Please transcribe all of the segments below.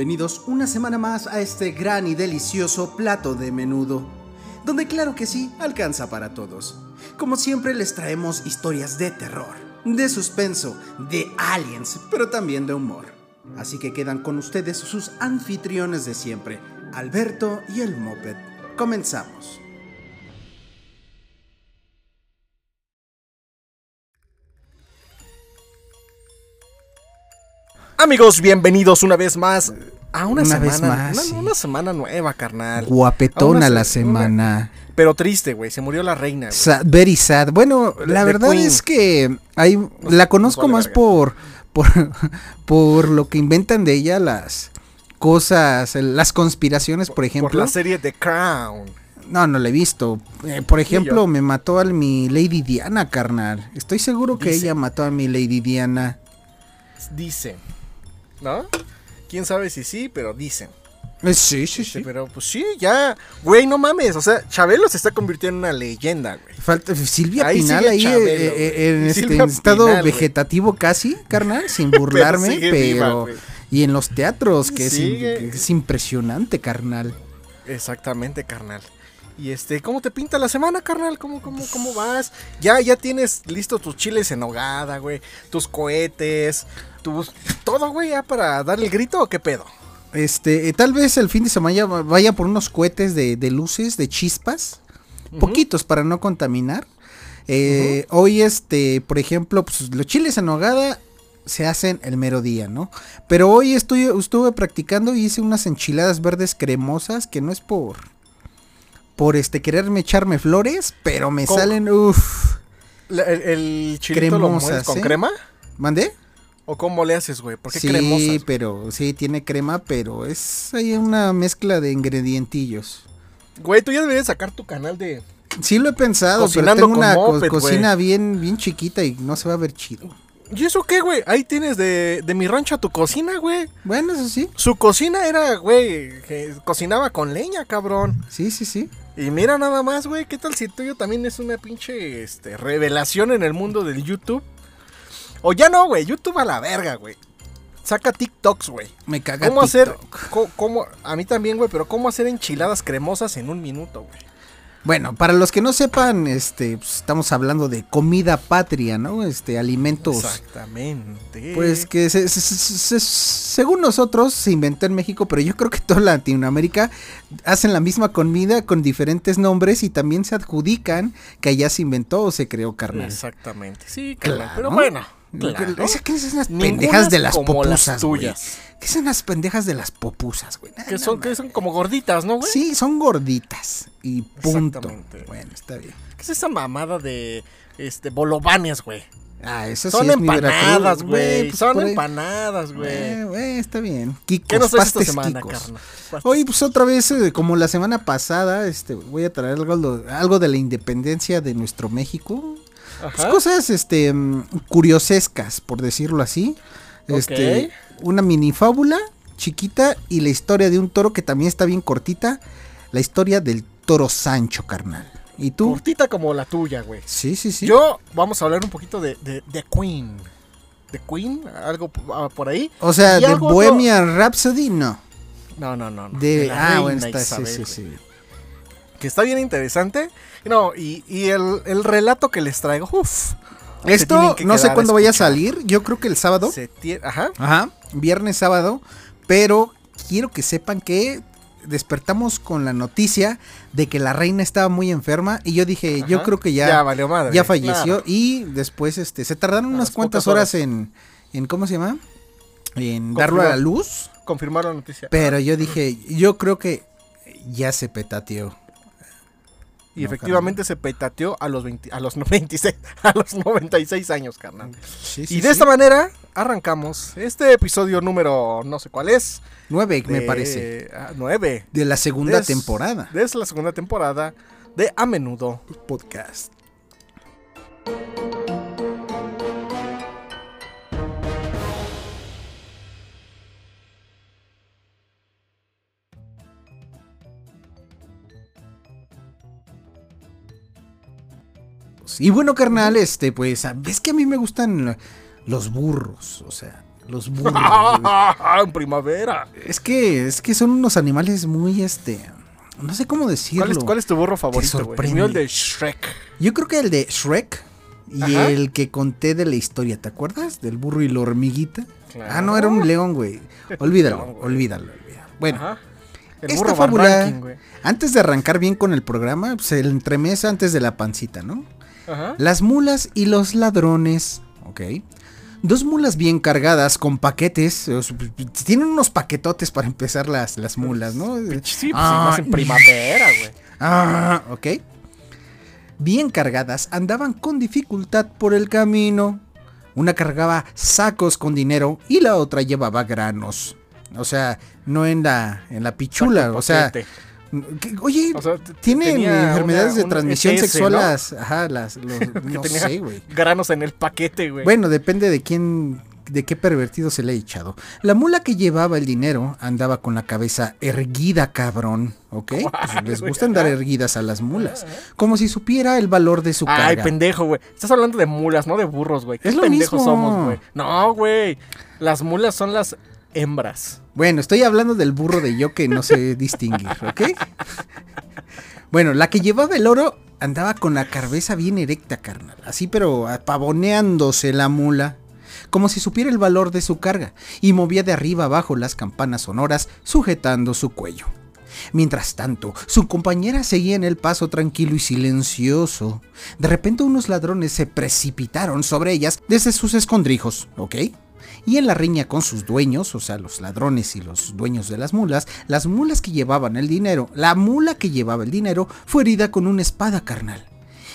bienvenidos una semana más a este gran y delicioso plato de menudo, donde claro que sí, alcanza para todos. Como siempre les traemos historias de terror, de suspenso, de aliens, pero también de humor. Así que quedan con ustedes sus anfitriones de siempre, Alberto y el Moped. Comenzamos. Amigos, bienvenidos una vez más a una, Una semana. vez más, una, sí. una semana nueva, carnal. A Guapetona una la se- semana. Pero triste, güey. Se murió la reina. Sad, very sad. Bueno, la verdad Queen. es que hay, la conozco más verga. por, por, por lo que inventan de ella las cosas, las conspiraciones, por Por ejemplo. la serie The Crown. No, no la he visto. Eh, por ejemplo, me mató a mi Lady Diana, carnal. Estoy seguro que Dice. ella mató a mi Lady Diana. Dicen. ¿No? Quién sabe si sí, pero dicen. Eh, sí, sí, Este, sí. Pero pues sí, ya. Güey, no mames. O sea, Chabelo se está convirtiendo en una leyenda, güey. Falta Silvia Ahí Pinal ahí Chabelo, eh, eh, en, este, Silvia estado vegetativo casi, carnal, sin burlarme, pero, viva, y en los teatros es, que es impresionante, carnal. Exactamente, carnal. Y este, ¿cómo te pinta la semana, carnal? ¿Cómo, cómo, cómo vas? Ya, ya tienes listos tus chiles en hogada, güey. Tus cohetes, tus. Todo, güey, ya para dar el grito o qué pedo. Este, eh, tal vez el fin de semana ya vaya por unos cohetes de, de luces, de chispas, poquitos para no contaminar. Eh, Hoy, este, por ejemplo, pues, los chiles en hogada se hacen el mero día, ¿no? Pero hoy estoy, estuve practicando y hice unas enchiladas verdes cremosas que no es por, por este, quererme echarme flores, pero me salen, uff, el, el chilito lo Cremosas, con ¿eh? crema? ¿mandé? ¿O cómo le haces, güey? ¿Por qué Sí, cremosas? pero sí, tiene crema, pero es ahí una mezcla de ingredientillos. Güey, tú ya deberías sacar tu canal de. Sí lo he pensado, Cocinando pero tengo una co- cocina bien, bien chiquita y no se va a ver chido. ¿Y eso qué, güey? Ahí tienes de, de mi rancho a tu cocina, güey. Bueno, eso sí. Su cocina era, güey, que cocinaba con leña, cabrón. Sí, sí, sí. Y mira nada más, güey, ¿qué tal si el tuyo también es una pinche este, revelación en el mundo del YouTube? O ya no, güey, YouTube a la verga, güey. Saca TikToks, güey. Me caga ¿Cómo hacer? TikTok. co- cómo- a mí también, güey, pero ¿cómo hacer enchiladas cremosas en un minuto, güey? Bueno, para los que no sepan, este, pues, estamos hablando de comida patria, ¿no? Este, alimentos. Exactamente. Pues que se- se- se- se- según nosotros se inventó en México, pero yo creo que toda Latinoamérica hacen la misma comida con diferentes nombres y también se adjudican que allá se inventó o se creó carnal. Exactamente. Sí. Claro. Pero bueno. Claro. Esas- ¿Qué son las pendejas de las popusas, tuyas. ¿Qué son las pendejas de las popusas, güey? Que son, que son como gorditas, ¿no, güey? Sí, son gorditas. Y punto. Bueno, está bien. ¿Qué es esa mamada de este bolovanes, güey? Ah, eso Son sí empanadas, güey. pues Son empanadas, güey. Eh, güey, está bien. Kikos, ¿Qué nos traes esta pastes semana, kikos. Hoy, pues otra vez, eh, como la semana pasada, este, voy a traer algo, algo de la independencia de nuestro México. Pues, cosas, este, mm, curiosescas, por decirlo así. Este, una mini fábula chiquita y la historia de un toro que también está bien cortita. La historia del toro Sancho, carnal. ¿Y tú? Cortita como la tuya, güey. Sí, sí, sí. Yo, vamos a hablar un poquito de, de, de Queen. ¿De Queen? ¿Algo ah, por ahí? o sea, y de Bohemian Rhapsody, no. No, no, no. no. De, la ah, reina bueno, está, Isabel, sí, sí, sí. Que está bien interesante. No, y, y el, el relato que les traigo, uff. Esto no sé cuándo vaya a salir. Yo creo que el sábado. Se Ajá. Ajá. Viernes, sábado. Pero quiero que sepan que despertamos con la noticia de que la reina estaba muy enferma. Y yo dije, yo creo que ya, Ya ya, valió madre. falleció. claro. Y después este se tardaron unas Unas cuantas horas, horas. en, en. ¿Cómo se llama? En darlo a la luz. Confirmar la noticia. Pero yo dije, yo creo que ya se petateó. Y No, efectivamente se petateó a los 20 a los 96, a los 96 años, carnal. Sí, sí, y de sí. esta manera arrancamos este episodio número no sé cuál es. Nueve, me de- parece. ah, nueve. De la segunda Des- temporada. De la segunda temporada de A Menudo. Podcast. Y bueno, carnal, este, pues, ves que a mí me gustan los burros, o sea, Los burros. en primavera. es que, es que son unos animales muy, este, no sé cómo decirlo. ¿Cuál es, cuál es tu burro favorito, güey? El de Shrek. Yo creo que el de Shrek y Ajá. el que conté de la historia, ¿te acuerdas? Del burro y la hormiguita. Claro. Ah, no, era un león, güey. Olvídalo, güey. olvídalo, olvídalo. Bueno, Ajá. El esta fábula, Ranking, antes de arrancar bien con el programa, pues el entremesa antes de la pancita, ¿no? Ajá. Las mulas y los ladrones, ¿ok? Dos mulas bien cargadas con paquetes. Tienen unos paquetotes para empezar las, las mulas, ¿no? Sí, pues Ah, más en primavera, güey. Ah, ok. Bien cargadas, andaban con dificultad por el camino. Una cargaba sacos con dinero y la otra llevaba granos. O sea, no en la, en la pichula, o sea. Que- oye, O sea, t- tienen tenía enfermedades una- de transmisión sexual ¿no? las, ajá, las, los- no sé, güey. granos en el paquete, güey. Bueno, depende de quién, de qué pervertido se le ha echado. La mula que llevaba el dinero andaba con la cabeza erguida, cabrón, ¿ok? Pues les gusta andar erguidas a las mulas, como si supiera el valor de su Ay, carga. pendejo, güey. Estás hablando de mulas, no de burros, güey. ¿Qué Es lo pendejos mismo. somos, güey? No, güey. Las mulas son las hembras. Bueno, estoy hablando del burro de yo que no sé distinguir, ¿ok? Bueno, la que llevaba el oro andaba con la cabeza bien erecta, carnal. Así, pero apavoneándose la mula. Como si supiera el valor de su carga. Y movía de arriba abajo las campanas sonoras, sujetando su cuello. Mientras tanto, su compañera seguía en el paso tranquilo y silencioso. De repente unos ladrones se precipitaron sobre ellas desde sus escondrijos, ¿ok? Y en la riña con sus dueños, o sea, los ladrones y los dueños de las mulas, las mulas que llevaban el dinero, la mula que llevaba el dinero fue herida con una espada carnal.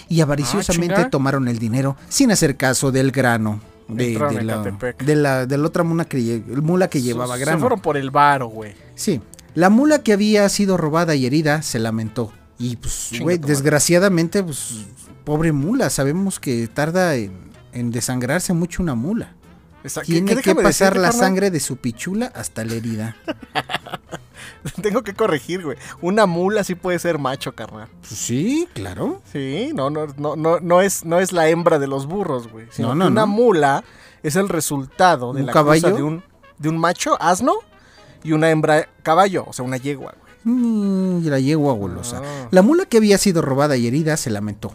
Y avariciosamente chinga. tomaron el dinero sin hacer caso del grano. De, la, de la de la otra mula que, mula que llevaba Se- grano. Se fueron por el varo, güey. Sí. La mula que había sido robada y herida se lamentó. Y pues, güey, desgraciadamente, pues, pobre mula. Sabemos que tarda en, en desangrarse mucho una mula. Exacto. Tiene ¿Qué- que pasar decirte, la carnal? sangre de su pichula hasta la herida. Tengo que corregir, güey. Una mula sí puede ser macho, carnal. Pues sí, claro. Sí, no, no, no, no, no es, no es la hembra de los burros, güey. sino No, no, una mula es el resultado de ¿Un la caballo? de un, de un macho asno y una hembra caballo, o sea, una yegua, güey. Mm, la yegua golosa. Ah. La mula que había sido robada y herida se lamentó.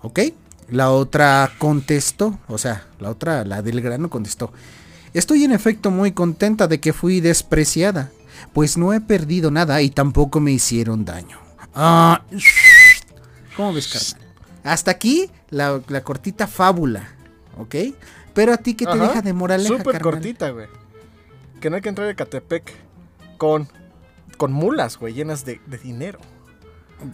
¿Ok? La otra contestó, o sea, la otra, la del grano contestó. Estoy en efecto muy contenta de que fui despreciada, pues no he perdido nada y tampoco me hicieron daño. Ah, ¿Cómo ves, carnal? Hasta aquí la, la cortita fábula, ¿ok? Pero a ti que te Ajá. deja de moraleja, Súper carnal? cortita, güey. Que no hay que entrar a Catepec con, con mulas, güey, llenas de, de dinero.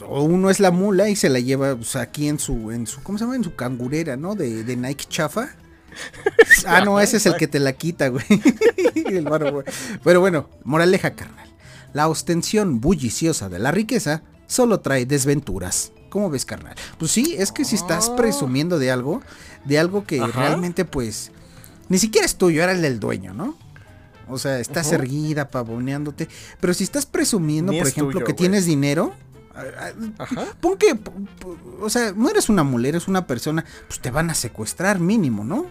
O uno es la mula y se la lleva pues, aquí en su, en su, ¿cómo se llama? En su cangurera, ¿no? De, de Nike chafa. Ah, no, ese es el que te la quita, güey. El. Pero bueno, moraleja, carnal. La ostensión bulliciosa de la riqueza solo trae desventuras. ¿Cómo ves, carnal? Pues sí, es que si estás Ah. presumiendo de algo, de algo que Ajá. realmente, pues, ni siquiera es tuyo, era el del dueño, ¿no? O sea, estás erguida, pavoneándote. Pero si estás presumiendo, Ni por es ejemplo, tuyo, que tienes dinero, Ajá. Pon que, o sea, no eres una mulera, eres una persona, pues te van a secuestrar mínimo, ¿no?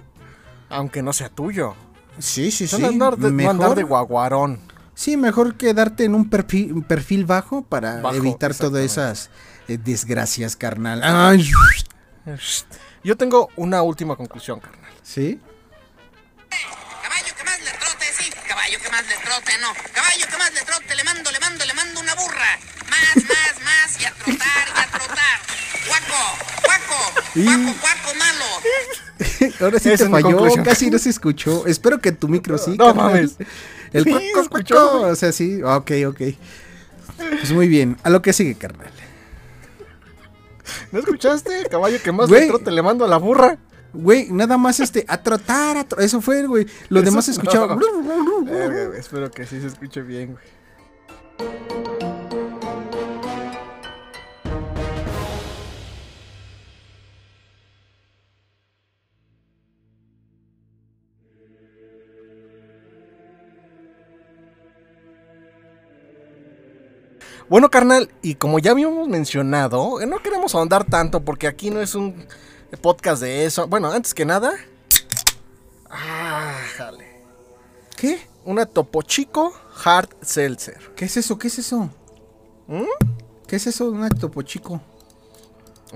Aunque no sea tuyo. Sí, sí, No andar de, no andar de guaguarón. sí, mejor quedarte en un perfil, un perfil bajo para Bajo, evitar todas esas eh, desgracias, carnal. Ay, Yo tengo una última conclusión, carnal. ¿Sí? Caballo que más le trote, sí. Caballo que más le trote, no. Caballo que más le trote, le mando, le mando, le mando una burra. Más, más, más, y a trotar, y a trotar. Guaco, guaco, guaco, guaco malo. Ahora sí Esa te es mi falló, conclusión. casi no se escuchó. Espero que tu micro sí. No mames. El Sí, cuac, se cuac, escuchó. O sea, sí. Ok, ok. Pues muy bien. A lo que sigue, carnal. ¿No escuchaste? Caballo que más le trote le mando a la burra. Güey, nada más este, a trotar, a tro- Eso fue, güey. Lo Eso demás se escuchaba. no. Güey, espero que sí se escuche bien, güey. Bueno, carnal, y como ya habíamos mencionado, eh, no queremos ahondar tanto porque aquí no es un podcast de eso. Bueno, antes que nada. Ah, jale. ¿Qué? Una Topo Chico Hard Seltzer. ¿Qué es eso? ¿Qué es eso? ¿Mm? ¿Qué es eso de un topo chico?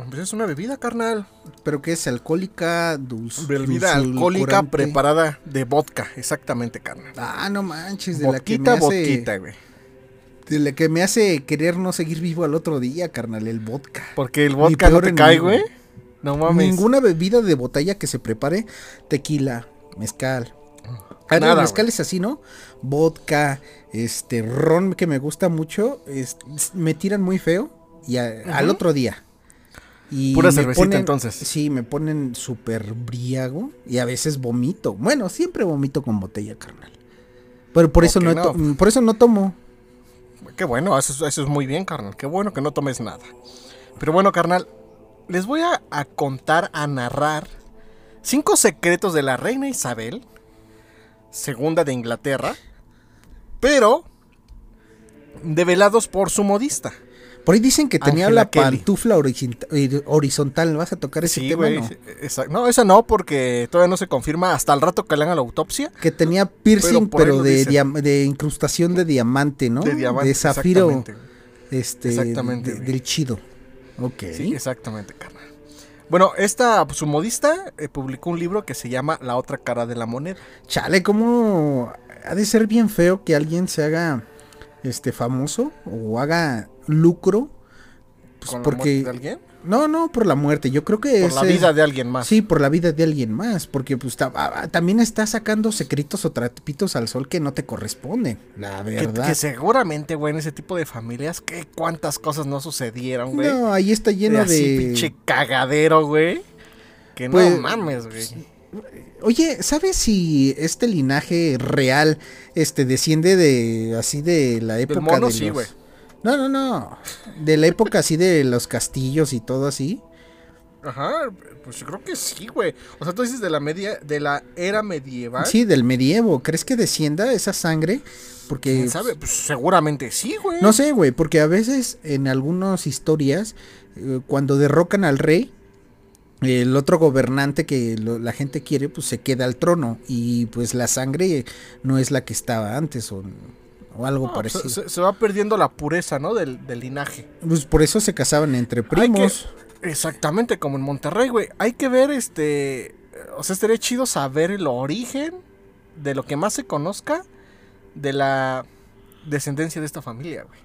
Pues es una bebida, carnal. ¿Pero qué es? ¿Alcohólica? Dulce, Bebida alcohólica preparada de vodka. Exactamente, carnal. Ah, no manches. De la que me hace... vodquita, güey. De la que me hace querer no seguir vivo al otro día, carnal. El vodka. Porque el vodka no te cae, güey. No mames. Ninguna bebida de botella que se prepare. Tequila, mezcal. Ah, no, Nada, mezcal es así, ¿no? Vodka, este, ron que me gusta mucho. es- me tiran muy feo. Y a- al otro día. Y Pura cervecita, entonces. Sí, me ponen súper briago. Y a veces vomito. Bueno, siempre vomito con botella, carnal. Pero por eso, no, por eso no tomo. Qué bueno, eso, es- eso es muy bien, carnal. Qué bueno que no tomes nada. Pero bueno, carnal, les voy a, a contar, a narrar cinco secretos de la reina Isabel, segunda de Inglaterra, pero develados por su modista. Por ahí dicen que tenía la Kelly. pantufla eh, horizontal. ¿Vas a tocar ese Sí, tema? No? esa- No, esa no, porque todavía no se confirma hasta el rato que le hagan la autopsia. Que tenía piercing, Pero de, de incrustación de diamante, ¿no? De diamante. zafiro. exactamente. Este, Exactamente, de- del chido. Ok. Sí, exactamente, carnal. Bueno, esta, pues, su modista, eh, publicó un libro que se llama La otra cara de la moneda. Chale, ¿cómo ha de ser bien feo que alguien se haga este famoso o haga lucro? Pues ¿Con la porque muerte de alguien? no, no por la muerte, yo creo que Por la ese- vida de alguien más. Sí, por la vida de alguien más, porque pues ah, ah, también está sacando secretos o trapitos al sol que no te corresponden, la verdad. que seguramente, güey, en ese tipo de familias, que cuántas cosas no sucedieron, güey. no, ahí está lleno de así, de pinche cagadero, güey. Que Pues, no mames, güey. Oye, ¿sabes si este linaje real este desciende de así de la época mono, de sí, los- güey. No, no, no. De la época así de los castillos y todo así. Ajá, pues yo creo que sí, güey. O sea, tú dices de la media, de la era medieval. Sí, del medievo. ¿Crees que descienda esa sangre? Porque ¿Quién sabe? Pues seguramente sí, güey. no sé, güey, porque a veces en algunas historias eh, cuando derrocan al rey el otro gobernante que lo- la gente quiere, pues se queda al trono y pues la sangre no es la que estaba antes o, o algo No, parecido. se, va perdiendo la pureza, ¿no? Del, del linaje. Pues por eso se casaban entre primos. que- exactamente, como en Monterrey, güey. Hay que ver, este... O sea, estaría chido saber el origen de lo que más se conozca de la descendencia de esta familia, güey.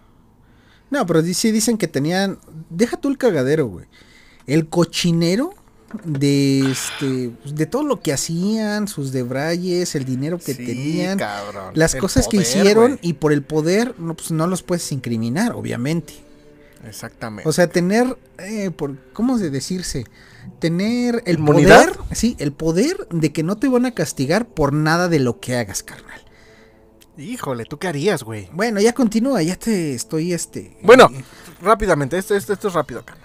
No, pero sí dicen que tenían. Deja tú el cagadero, güey. El cochinero de este. pues, De todo lo que hacían, sus debrayes, el dinero que Sí, tenían. cabrón. Las cosas que hicieron y por el poder, no, pues no los puedes incriminar, obviamente. Exactamente. O sea, tener, eh, por, ¿cómo de decirse? Tener el ¿Inmunidad? poder, sí, el poder de que no te van a castigar por nada de lo que hagas, carnal. Híjole, ¿tú qué harías, güey? Bueno, ya continúa, ya te estoy, este... Bueno, rápidamente, esto, esto, esto es rápido acá.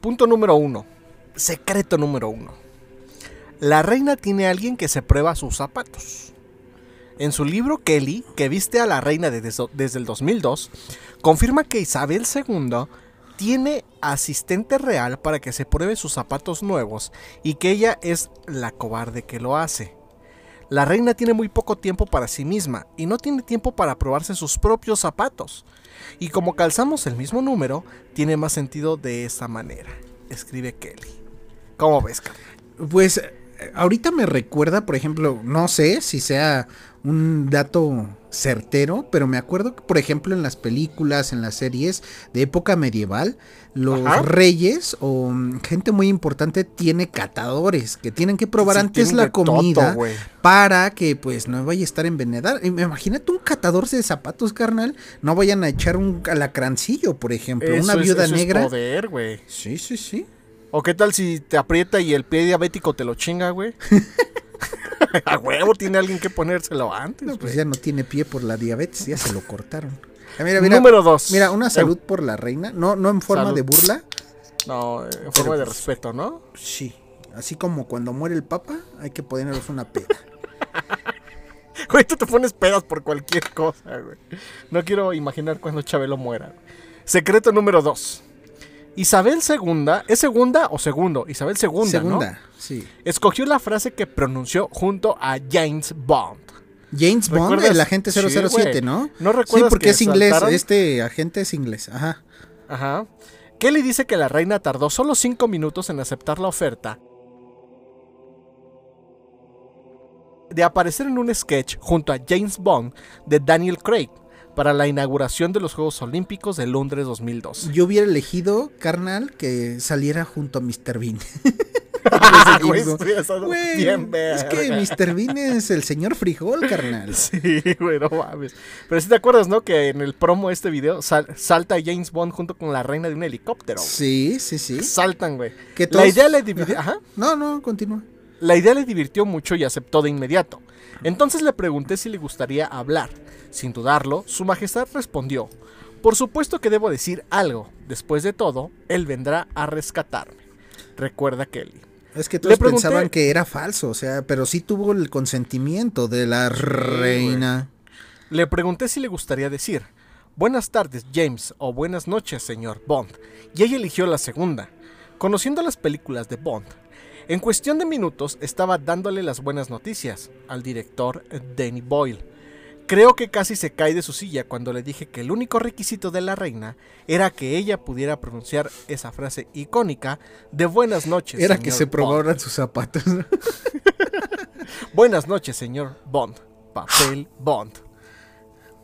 Punto número uno. Secreto número uno. La reina tiene a alguien que se prueba sus zapatos. En su libro Kelly, que viste a la reina desde, desde el 2002, confirma que Isabel II tiene asistente real para que se pruebe sus zapatos nuevos y que ella es la cobarde que lo hace. La reina tiene muy poco tiempo para sí misma y no tiene tiempo para probarse sus propios zapatos. Y como calzamos el mismo número, tiene más sentido de esta manera. Escribe Kelly. ¿Cómo ves? Pues eh, ahorita me recuerda, por ejemplo, no sé si sea un dato certero, pero me acuerdo que, por ejemplo, en las películas, en las series de época medieval, los Ajá. reyes o mm, gente muy importante tiene catadores que tienen que probar Sí, antes la comida para que pues no vaya a estar envenenada. Imagínate un catador de zapatos, carnal, no vayan a echar un alacrancillo, por ejemplo, una es- viuda eso es negra. poder. Sí, sí, sí. ¿O qué tal si te aprieta y el pie diabético te lo chinga, güey? A huevo tiene alguien que ponérselo antes, No, pues güey. ya no tiene pie por la diabetes, ya se lo cortaron. Ah, mira, mira, Número dos. Mira, una salud por la reina, no, no en forma Salud. de burla, No, en forma de pues- respeto, ¿no? sí. Así como cuando muere el papa, hay que ponernos una peda. Güey, tú te pones pedas por cualquier cosa, güey. No quiero imaginar cuando Chabelo muera. Secreto número dos. Isabel II, ¿es segunda o segundo? Isabel II, Segunda, ¿no? sí. Escogió la frase que pronunció junto a James Bond. James Bond, ¿Recuerdas? el agente Sí, 007, güey. ¿no? ¿No Sí, recuerdas porque que es inglés, saltaron? este agente es inglés, ajá. Ajá. Kelly dice que la reina tardó solo 5 minutos en aceptar la oferta de aparecer en un sketch junto a James Bond de Daniel Craig para la inauguración de los Juegos Olímpicos de Londres 2002. Yo hubiera elegido, carnal, que saliera junto a Mr. Bean. Güey, bien es que. Mr. Bean es el señor frijol, carnal. Sí, güey, no mames. Pero si te acuerdas, ¿no? Que en el promo de este video sal- salta James Bond junto con la reina de un helicóptero. güey. Sí, sí, sí. Saltan, güey. Que La todos- idea le dividió. Ajá. No, no, continúa. La idea le divirtió mucho y aceptó de inmediato. Entonces le pregunté si le gustaría hablar. Sin dudarlo, su majestad respondió, por supuesto que debo decir algo. Después de todo, él vendrá a rescatarme. Recuerda Kelly. Es que todos pregunté- pensaban que era falso, o sea, pero sí tuvo el consentimiento de la reina. Le pregunté si le gustaría decir, buenas tardes James o buenas noches señor Bond. Y ella eligió la segunda. Conociendo las películas de Bond, en cuestión de minutos estaba dándole las buenas noticias al director Danny Boyle. Creo que casi se cae de su silla cuando le dije que el único requisito de la reina era que ella pudiera pronunciar esa frase icónica de buenas noches. Era que se Bond". probaran sus zapatos. Buenas noches, señor Bond. Papel Bond.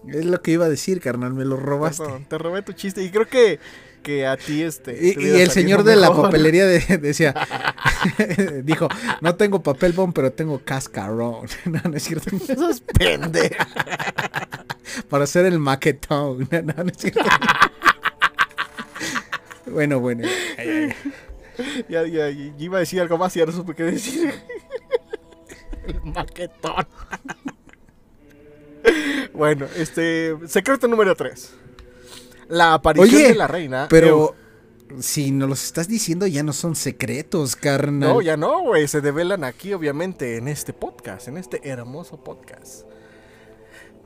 es lo que iba a decir, carnal, me lo robaste. Perdón, te robé tu chiste y creo que, que a ti este... Y, el señor de la papelería de- decía, dijo, no tengo papel bond, pero tengo cascarón. no, no es cierto. Eso es pendeja. Para hacer el maquetón. No, no, no es cierto. bueno, bueno. Ay, ay, ay. Ya, ya, ya iba a decir algo más y ya no supe qué decir. El maquetón. bueno, este... Secreto número 3. La aparición Oye, de la reina... Pero si nos los estás diciendo ya no son secretos, eh, carnal. no, ya no, güey. Se develan aquí, obviamente, en este podcast, en este hermoso podcast.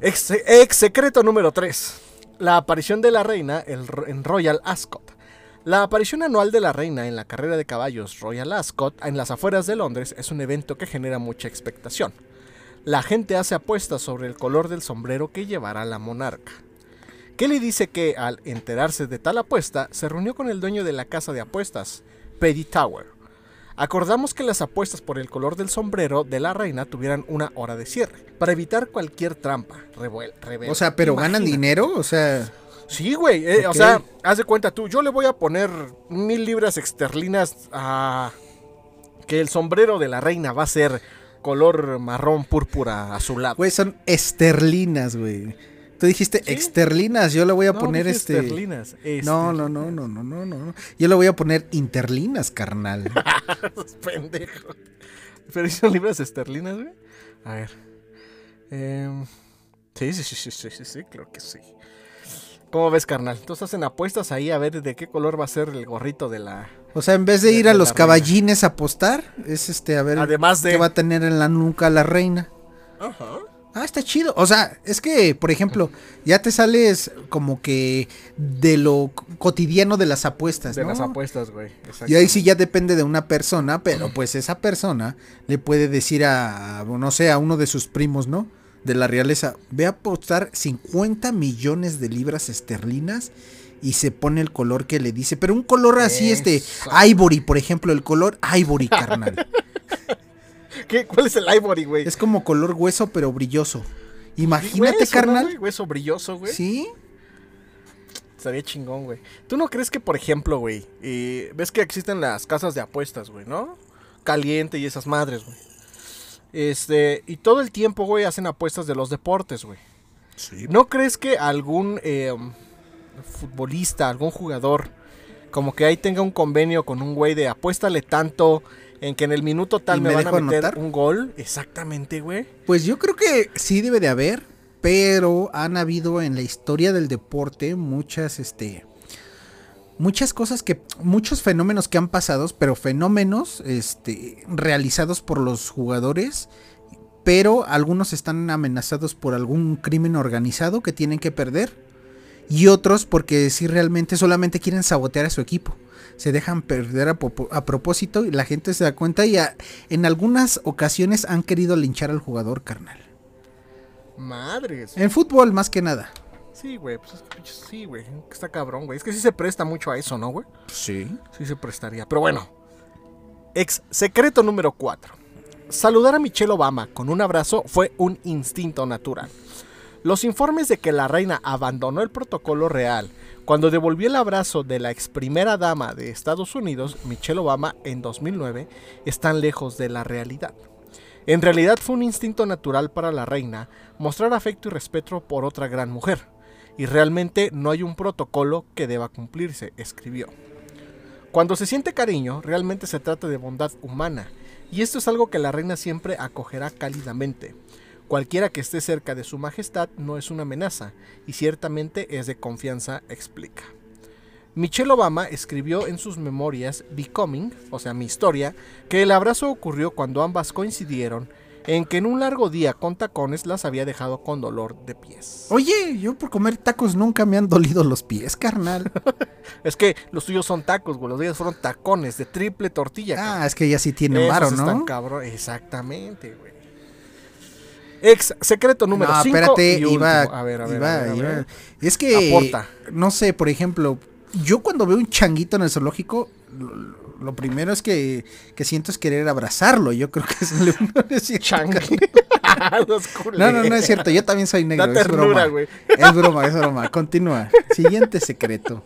Ex, ex secreto número 3. La aparición de la reina el en Royal Ascot. La aparición anual de la reina en la carrera de caballos Royal Ascot en las afueras de Londres es un evento que genera mucha expectación. La gente hace apuestas sobre el color del sombrero que llevará la monarca. Kelly dice que al enterarse de tal apuesta, se reunió con el dueño de la casa de apuestas, Paddy Tower. Acordamos que las apuestas por el color del sombrero de la reina tuvieran una hora de cierre, para evitar cualquier trampa. Revuel, O sea, pero ganan dinero, o sea, Sí, güey. eh, O sea, haz de cuenta tú. Yo le voy a poner mil libras exterlinas a que el sombrero de la reina va a ser color marrón púrpura azulado. güey, son esterlinas, güey. Tú dijiste ¿Sí? exterlinas, yo le voy a No, poner este. esterlinas, No, no, no, no, no, no, no. Yo le voy a poner interlinas, carnal. pendejo. Pero son libras esterlinas, güey. A ver. Em, sí, sí, sí, sí, sí, sí, sí, creo que sí. ¿Cómo ves, carnal? Tú estás en apuestas ahí a ver de qué color va a ser el gorrito de la. O sea, en vez de De- ir de a los reina. caballines a apostar, es este, a ver Además de. qué va a tener en la nuca la reina. Ajá. Ah, está chido. O sea, es que, por ejemplo, ya te sales como que de lo cotidiano de las apuestas, De ¿no? las apuestas, güey. Y ahí sí ya depende de una persona, pero pues esa persona le puede decir a, no sé, a uno de sus primos, ¿no? De la realeza, ve a apostar 50 millones de libras esterlinas y se pone el color que le dice, pero un color así, este, ivory, por ejemplo, el color ivory, carnal. ¿Qué? ¿Cuál es el ivory, güey? es como color hueso, pero brilloso. Imagínate, Hueso, ¿no, carnal. güey? Hueso brilloso, güey. Sí. Estaría chingón, güey. ¿Tú no crees que, por ejemplo, güey, eh, ves que existen las casas de apuestas, güey, ¿no? Caliente y esas madres, güey. Este, y todo el tiempo, güey, hacen apuestas de los deportes, güey. ¿No crees que algún eh, futbolista, algún jugador, como que ahí tenga un convenio con un güey de apuéstale tanto en que en el minuto tal ¿Y me, me van a meter anotar? un gol? Exactamente, güey. Pues yo creo que sí debe de haber, pero han habido en la historia del deporte muchas, este, muchas cosas que, muchos fenómenos que han pasado, pero fenómenos, este, realizados por los jugadores, pero algunos están amenazados por algún crimen organizado que tienen que perder y otros porque sí realmente solamente quieren sabotear a su equipo. Se dejan perder a, propósito y la gente se da cuenta y a- en algunas ocasiones han querido linchar al jugador carnal. Madres. En fútbol, más que nada. Sí, güey, pues es que sí, güey. Está cabrón, güey. Es que sí se presta mucho a eso, ¿no, güey? Sí. Sí se prestaría. Pero bueno. Ex secreto número 4. Saludar a Michelle Obama con un abrazo fue un instinto natural. Los informes de que la reina abandonó el protocolo real cuando devolvió el abrazo de la ex primera dama de Estados Unidos, Michelle Obama, en 2009, están lejos de la realidad. En realidad fue un instinto natural para la reina mostrar afecto y respeto por otra gran mujer, y realmente no hay un protocolo que deba cumplirse, escribió. Cuando se siente cariño, realmente se trata de bondad humana, y esto es algo que la reina siempre acogerá cálidamente. Cualquiera que esté cerca de su majestad no es una amenaza, y ciertamente es de confianza, explica. Michelle Obama escribió en sus memorias Becoming, o sea, mi historia, que el abrazo ocurrió cuando ambas coincidieron en que en un largo día con tacones las había dejado con dolor de pies. Oye, yo por comer tacos nunca me han dolido los pies, carnal. Es que los tuyos son tacos, güey, los días fueron tacones de triple tortilla. Ah, es que ya sí tiene varo, están ¿no? cabrón. Exactamente, güey. Ex secreto número no, 5. espérate, y último. iba, a ver, a ver, iba- a ver, a iba- ver. Es que, Aporta. no sé, por ejemplo, yo cuando veo un changuito en el zoológico, lo, lo primero es que, que siento es querer abrazarlo. Yo creo que es no es cierto. No, no, no es cierto. Yo también soy negro. Da es ternura, broma. Es broma, es broma. Continúa. Siguiente secreto.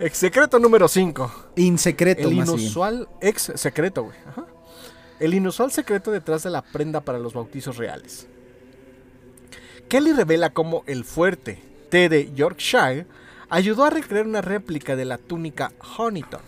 Ex secreto número 5. Insecreto, El más bien. inusual ex secreto, güey. El inusual secreto detrás de la prenda para los bautizos reales. Kelly revela cómo el fuerte té de Yorkshire ayudó a recrear una réplica de la túnica Honiton,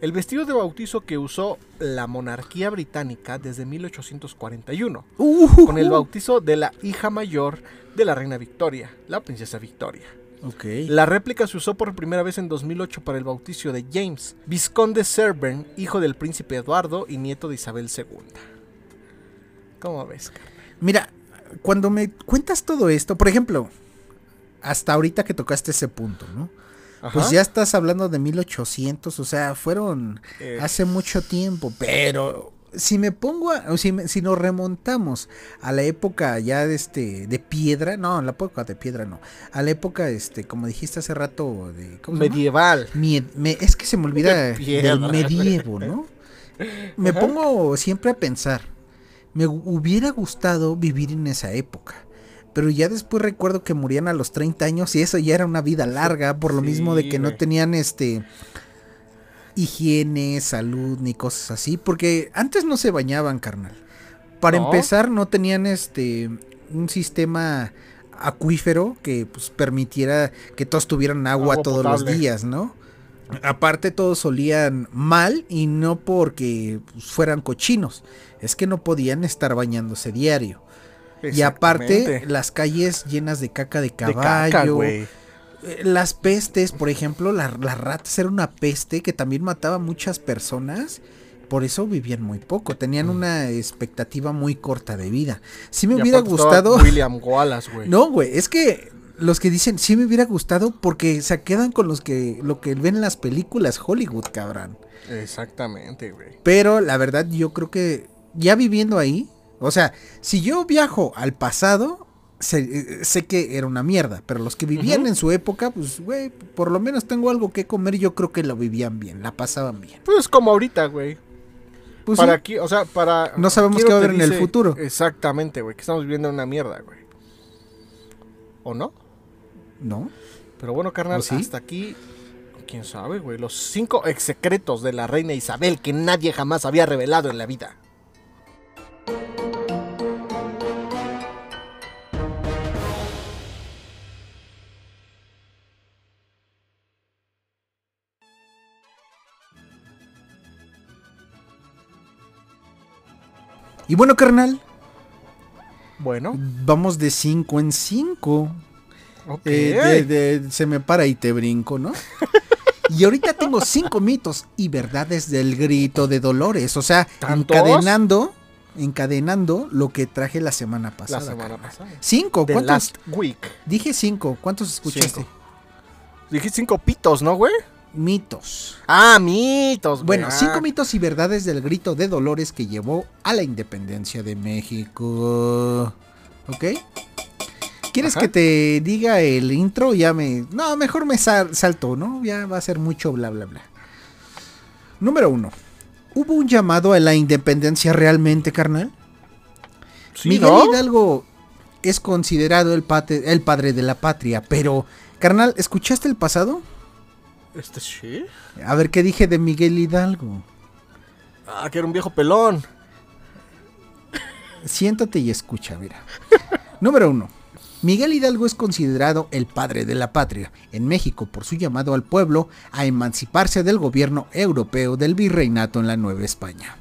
el vestido de bautizo que usó la monarquía británica desde 1841, Uh, con el bautizo de la hija mayor de la reina Victoria, la princesa Victoria. Ok. La réplica se usó por primera vez en 2008 para el bautizo de James, vizconde Severn, hijo del príncipe Eduardo y nieto de Isabel II. ¿Cómo ves? Mira, cuando me cuentas todo esto, por ejemplo, hasta ahorita que tocaste ese punto, ¿no? Pues ya estás hablando de 1800, o sea, fueron Eh. hace mucho tiempo, pero si me pongo a, si, me- si nos remontamos a la época ya de este de piedra, no, la época de piedra no, a la época este como dijiste hace rato de. Medieval. Me- es que se me olvida De piedra, del medievo, ¿no? Me pongo siempre a pensar, me hu- hubiera gustado vivir en esa época. Pero ya después recuerdo que morían a los 30 años y eso ya era una vida larga, por lo mismo de que no tenían este higiene, salud ni cosas así, porque antes no se bañaban, carnal. Para No. empezar no tenían este un sistema acuífero que pues permitiera que todos tuvieran agua, Agua todos los días, ¿no? Aparte todos olían mal y no porque fueran cochinos, es que no podían estar bañándose diario. Y aparte las calles llenas de caca de de caballo, caca, eh, Las pestes, por ejemplo, la- las ratas era una peste que también mataba a muchas personas. Por eso vivían muy poco, tenían una expectativa muy corta de vida. Si me Y hubiera gustado... William Wallace, güey. No, güey, es que los que dicen sí me hubiera gustado porque se quedan con los que lo que ven en las películas Hollywood, cabrón. Exactamente, güey. Pero la verdad yo creo que ya viviendo ahí, o sea, si yo viajo al pasado, sé, eh, sé que era una mierda, pero los que vivían en su época, pues, güey, por lo menos tengo algo que comer yo creo que lo vivían bien, la pasaban bien. Pues como ahorita, güey. Pues para sí, aquí, o sea, para. No sabemos qué va a haber en el futuro. Exactamente, güey. Que estamos viviendo una mierda, güey. ¿O no? ¿No? Pero bueno, carnal, hasta aquí. Quién sabe, güey. Los cinco ex secretos de la reina Isabel que nadie jamás había revelado en la vida. Y bueno, carnal, Bueno, vamos de 5 en 5. Eh, de- de- se me para y te brinco, ¿no? y ahorita tengo cinco mitos y verdades del grito de Dolores. O sea, ¿Tantos? encadenando, encadenando lo que traje la semana la pasada. semana carnal. pasada. Cinco, The ¿cuántos? last week. Dije cinco, ¿cuántos escuchaste? Cinco. Dije cinco pitos, ¿no, güey? Mitos. Ah, mitos, güey. Bueno, Ah. cinco mitos y verdades del grito de Dolores que llevó a la independencia de México. ¿Ok? ¿Quieres Ajá. que te diga el intro? Ya me. No, mejor me sal- salto, ¿no? Ya va a ser mucho bla bla bla. Número uno. ¿Hubo un llamado a la independencia realmente, carnal? Sí, Miguel ¿no? Hidalgo es considerado el, pate- el padre de la patria, pero, carnal, ¿escuchaste el pasado? Este sí. A ver qué dije de Miguel Hidalgo. Ah, que era un viejo pelón. Siéntate y escucha, mira. Número uno. Miguel Hidalgo es considerado el padre de la patria en México por su llamado al pueblo a emanciparse del gobierno europeo del virreinato en la Nueva España.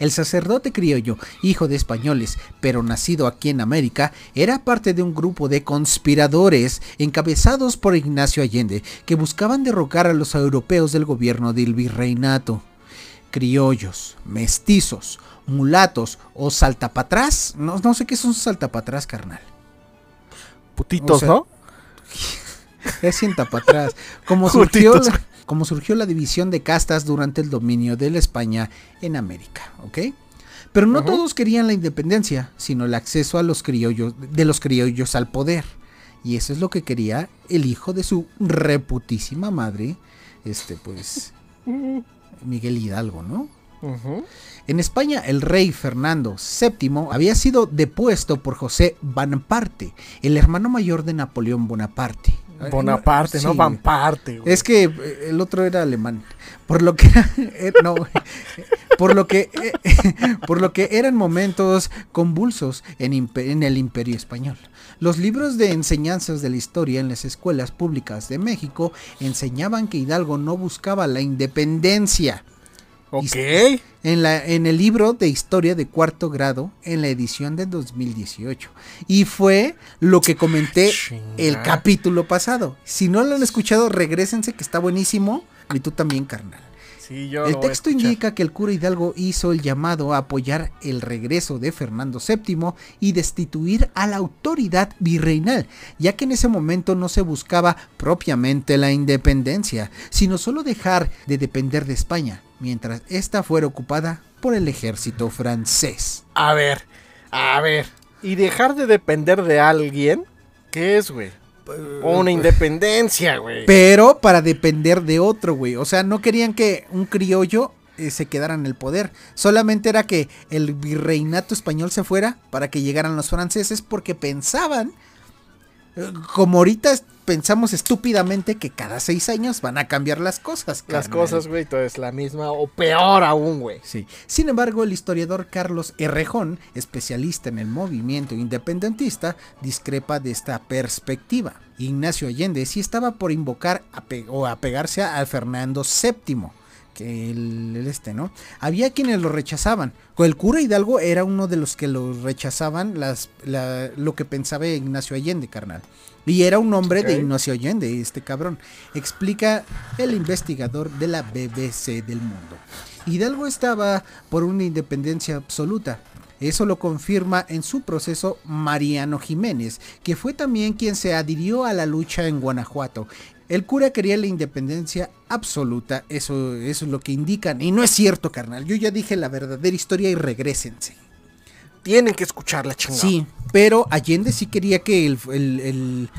El sacerdote criollo, hijo de españoles, pero nacido aquí en América, era parte de un grupo de conspiradores encabezados por Ignacio Allende que buscaban derrocar a los europeos del gobierno del virreinato criollos, mestizos, mulatos o saltapatrás. No, no sé qué son saltapatrás, carnal. Putitos, O sea, ¿no? Es sienta para atrás. Como surgió, la, como surgió la división de castas durante el dominio de la España en América, ¿ok? Pero no todos querían la independencia, sino el acceso a los criollos, de los criollos al poder. Y eso es lo que quería el hijo de su reputísima madre, este, pues, Miguel Hidalgo, ¿no? En España, el rey Fernando VII había sido depuesto por José Bonaparte, el hermano mayor de Napoleón Bonaparte. Bonaparte, Sí, no güey. Es que eh, el otro era alemán. Por lo que eh, no, por lo que eh, por lo que eran momentos convulsos en, en el Imperio español. Los libros de enseñanzas de la historia en las escuelas públicas de México enseñaban que Hidalgo no buscaba la independencia. Ok. En, la, en el libro de historia de cuarto grado, en la edición de 2018. Y fue lo que comenté Chinga. el capítulo pasado. Si no lo han escuchado, regrésense que está buenísimo. Y tú también, carnal. Sí, yo El texto indica que el cura Hidalgo hizo el llamado a apoyar el regreso de Fernando VII y destituir a la autoridad virreinal, ya que en ese momento no se buscaba propiamente la independencia, sino solo dejar de depender de España, mientras ésta fuera ocupada por el ejército francés. A ver, a ver. ¿Y dejar de depender de alguien? ¿Qué es, güey? Una independencia, güey. Pero para depender de otro, güey. O sea, no querían que un criollo eh, se quedara en el poder. Solamente era que el virreinato español se fuera para que llegaran los franceses porque pensaban, como ahorita pensamos estúpidamente que cada seis años van a cambiar las cosas. Las cosas, güey, todo es la misma o peor aún, güey. Sí. Sin embargo, el historiador Carlos Errejón, especialista en el movimiento independentista, discrepa de esta perspectiva. Ignacio Allende sí estaba por invocar o apegarse a Fernando VII, el, el este, ¿no? Había quienes lo rechazaban. El cura Hidalgo era uno de los que lo rechazaban las, la- lo que pensaba Ignacio Allende, carnal. Y era un hombre de. Ignacio Allende, este cabrón. Explica el investigador de la BBC del mundo. Hidalgo estaba por una independencia absoluta. Eso lo confirma en su proceso Mariano Jiménez, que fue también quien se adhirió a la lucha en Guanajuato. El cura quería la independencia absoluta, eso, eso es lo que indican. Y no es cierto, carnal. Yo ya dije la verdadera historia y regrésense. Tienen que escucharla, chingada. Sí, pero Allende sí quería que el, el, el-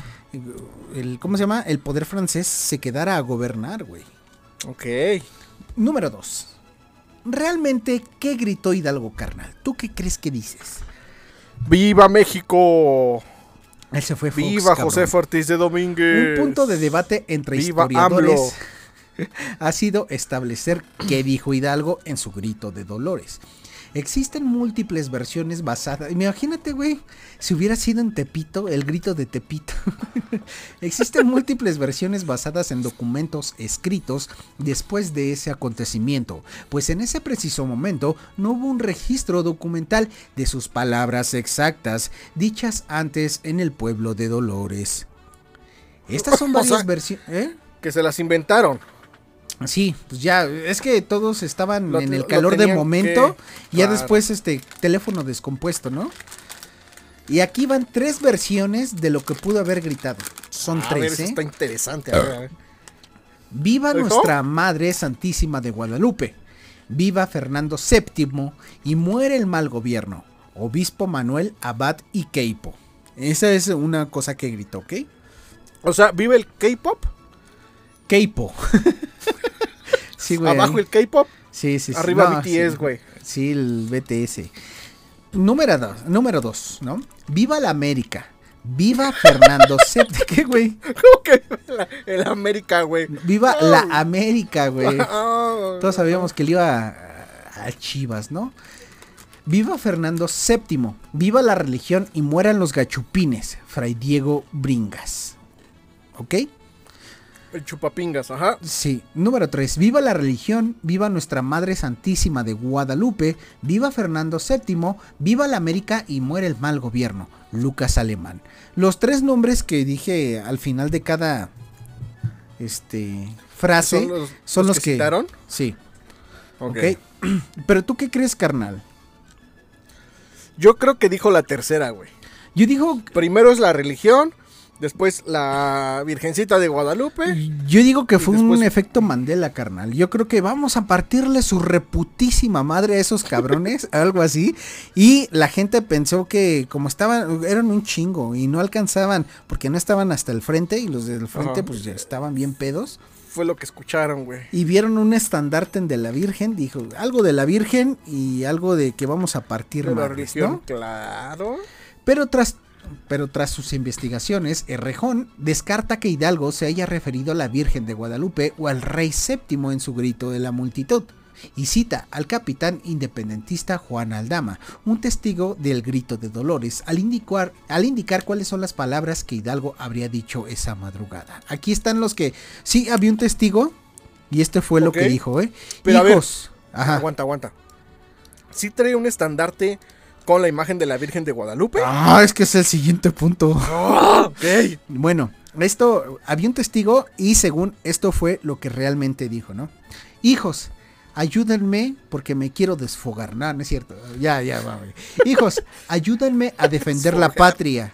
el- ¿cómo se llama? El poder francés se quedara a gobernar, güey. Ok. Número 2. Realmente, ¿qué gritó Hidalgo, carnal? ¿Tú qué crees que dices? ¡Viva México! Él se fue Fox, ¡Viva. José Ortiz de Domínguez! Un punto de debate entre ¡Viva historiadores ha sido establecer qué dijo Hidalgo en su grito de Dolores. Existen múltiples versiones basadas. Imagínate, güey, si hubiera sido en Tepito, el grito de Tepito. Existen múltiples versiones basadas en documentos escritos después de ese acontecimiento, pues en ese preciso momento no hubo un registro documental de sus palabras exactas dichas antes en el pueblo de Dolores. Estas son varias versiones. ¿eh? Que se las inventaron. Sí, pues ya, es que todos estaban Lo- en el lo calor de momento que- y ya claro. después este teléfono descompuesto, ¿no? Y aquí van tres versiones de lo que pudo haber gritado. Son a ver, tres, eso ¿eh? está interesante. A ver, a ver. Viva nuestra Madre Santísima de Guadalupe. Viva Fernando VII y muere el mal gobierno. Obispo Manuel Abad y Queipo. Esa es una cosa que gritó, ¿ok? O sea, vive el K-pop, Keipo. sí, güey. abajo el K-pop, Sí, sí, sí. arriba No, BTS, güey. Sí, el BTS. Número dos, número dos, ¿no? Viva la América. Viva Fernando VII. ¿Qué, güey? ¿Cómo que la- el América, güey? Viva la América, güey. Todos sabíamos que él iba a, a Chivas, ¿no? Viva Fernando VII. Viva la religión y mueran los gachupines. Fray Diego Bringas. ¿Ok? El chupapingas, ajá. Sí. Número 3. Viva la religión, viva nuestra Madre Santísima de Guadalupe, viva Fernando VII, viva la América y muere el mal gobierno. Lucas Alemán. Los tres nombres que dije al final de cada este frase ¿Son los, son los los que, que- citaron? Sí. Ok. ok. Pero tú qué crees, carnal? Yo creo que dijo la tercera, güey. Yo digo Primero es la religión, después la Virgencita de Guadalupe. Yo digo que fue un efecto Mandela, carnal. Yo creo que vamos a partirle su reputísima madre a esos cabrones, algo así. Y la gente pensó que como estaban, eran un chingo y no alcanzaban, porque no estaban hasta el frente y los del frente Ajá. pues ya estaban bien pedos. Fue lo que escucharon, güey. Y vieron un estandarte de la Virgen, dijo algo de la Virgen y algo de que vamos a partir De la madres, religión, ¿no? claro. Pero tras, pero tras sus investigaciones, Errejón descarta que Hidalgo se haya referido a la Virgen de Guadalupe o al Rey Séptimo en su grito de la multitud. Y cita al capitán independentista Juan Aldama, un testigo del grito de Dolores, al indicar, al indicar cuáles son las palabras que Hidalgo habría dicho esa madrugada. Aquí están los que sí había un testigo y este fue lo que dijo, ¿eh? Pero a ver, Hijos. Ajá. Aguanta, aguanta. Sí trae un estandarte con la imagen de la Virgen de Guadalupe. Ah, es que es el siguiente punto. Ah. Bueno, esto había un testigo y según esto fue lo que realmente dijo, ¿no? Hijos, ayúdenme porque me quiero desfogar. No, no es cierto. Ya, ya, va. güey. Hijos, ayúdenme a defender la patria.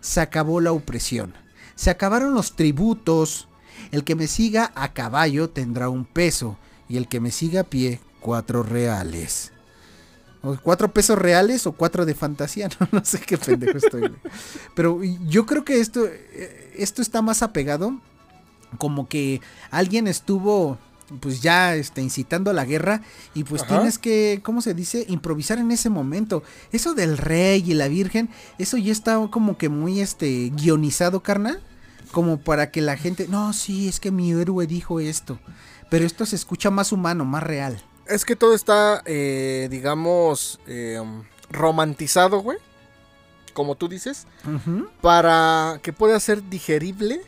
Se acabó la opresión. Se acabaron los tributos. El que me siga a caballo tendrá un peso y el que me siga a pie cuatro reales. ¿O ¿Cuatro pesos reales o cuatro de fantasía? No, no sé qué pendejo estoy. güey. Pero yo creo que esto, eh, esto está más apegado como que alguien estuvo pues ya este, incitando a la guerra y pues Ajá. tienes que, ¿cómo se dice? Improvisar en ese momento. Eso del rey y la virgen, eso ya está como que muy este guionizado, carnal. Como para que la gente, no, sí, es que mi héroe dijo esto. Pero esto se escucha más humano, más real. Es que todo está, eh, digamos, eh, romantizado, güey. Como tú dices. Para que pueda ser digerible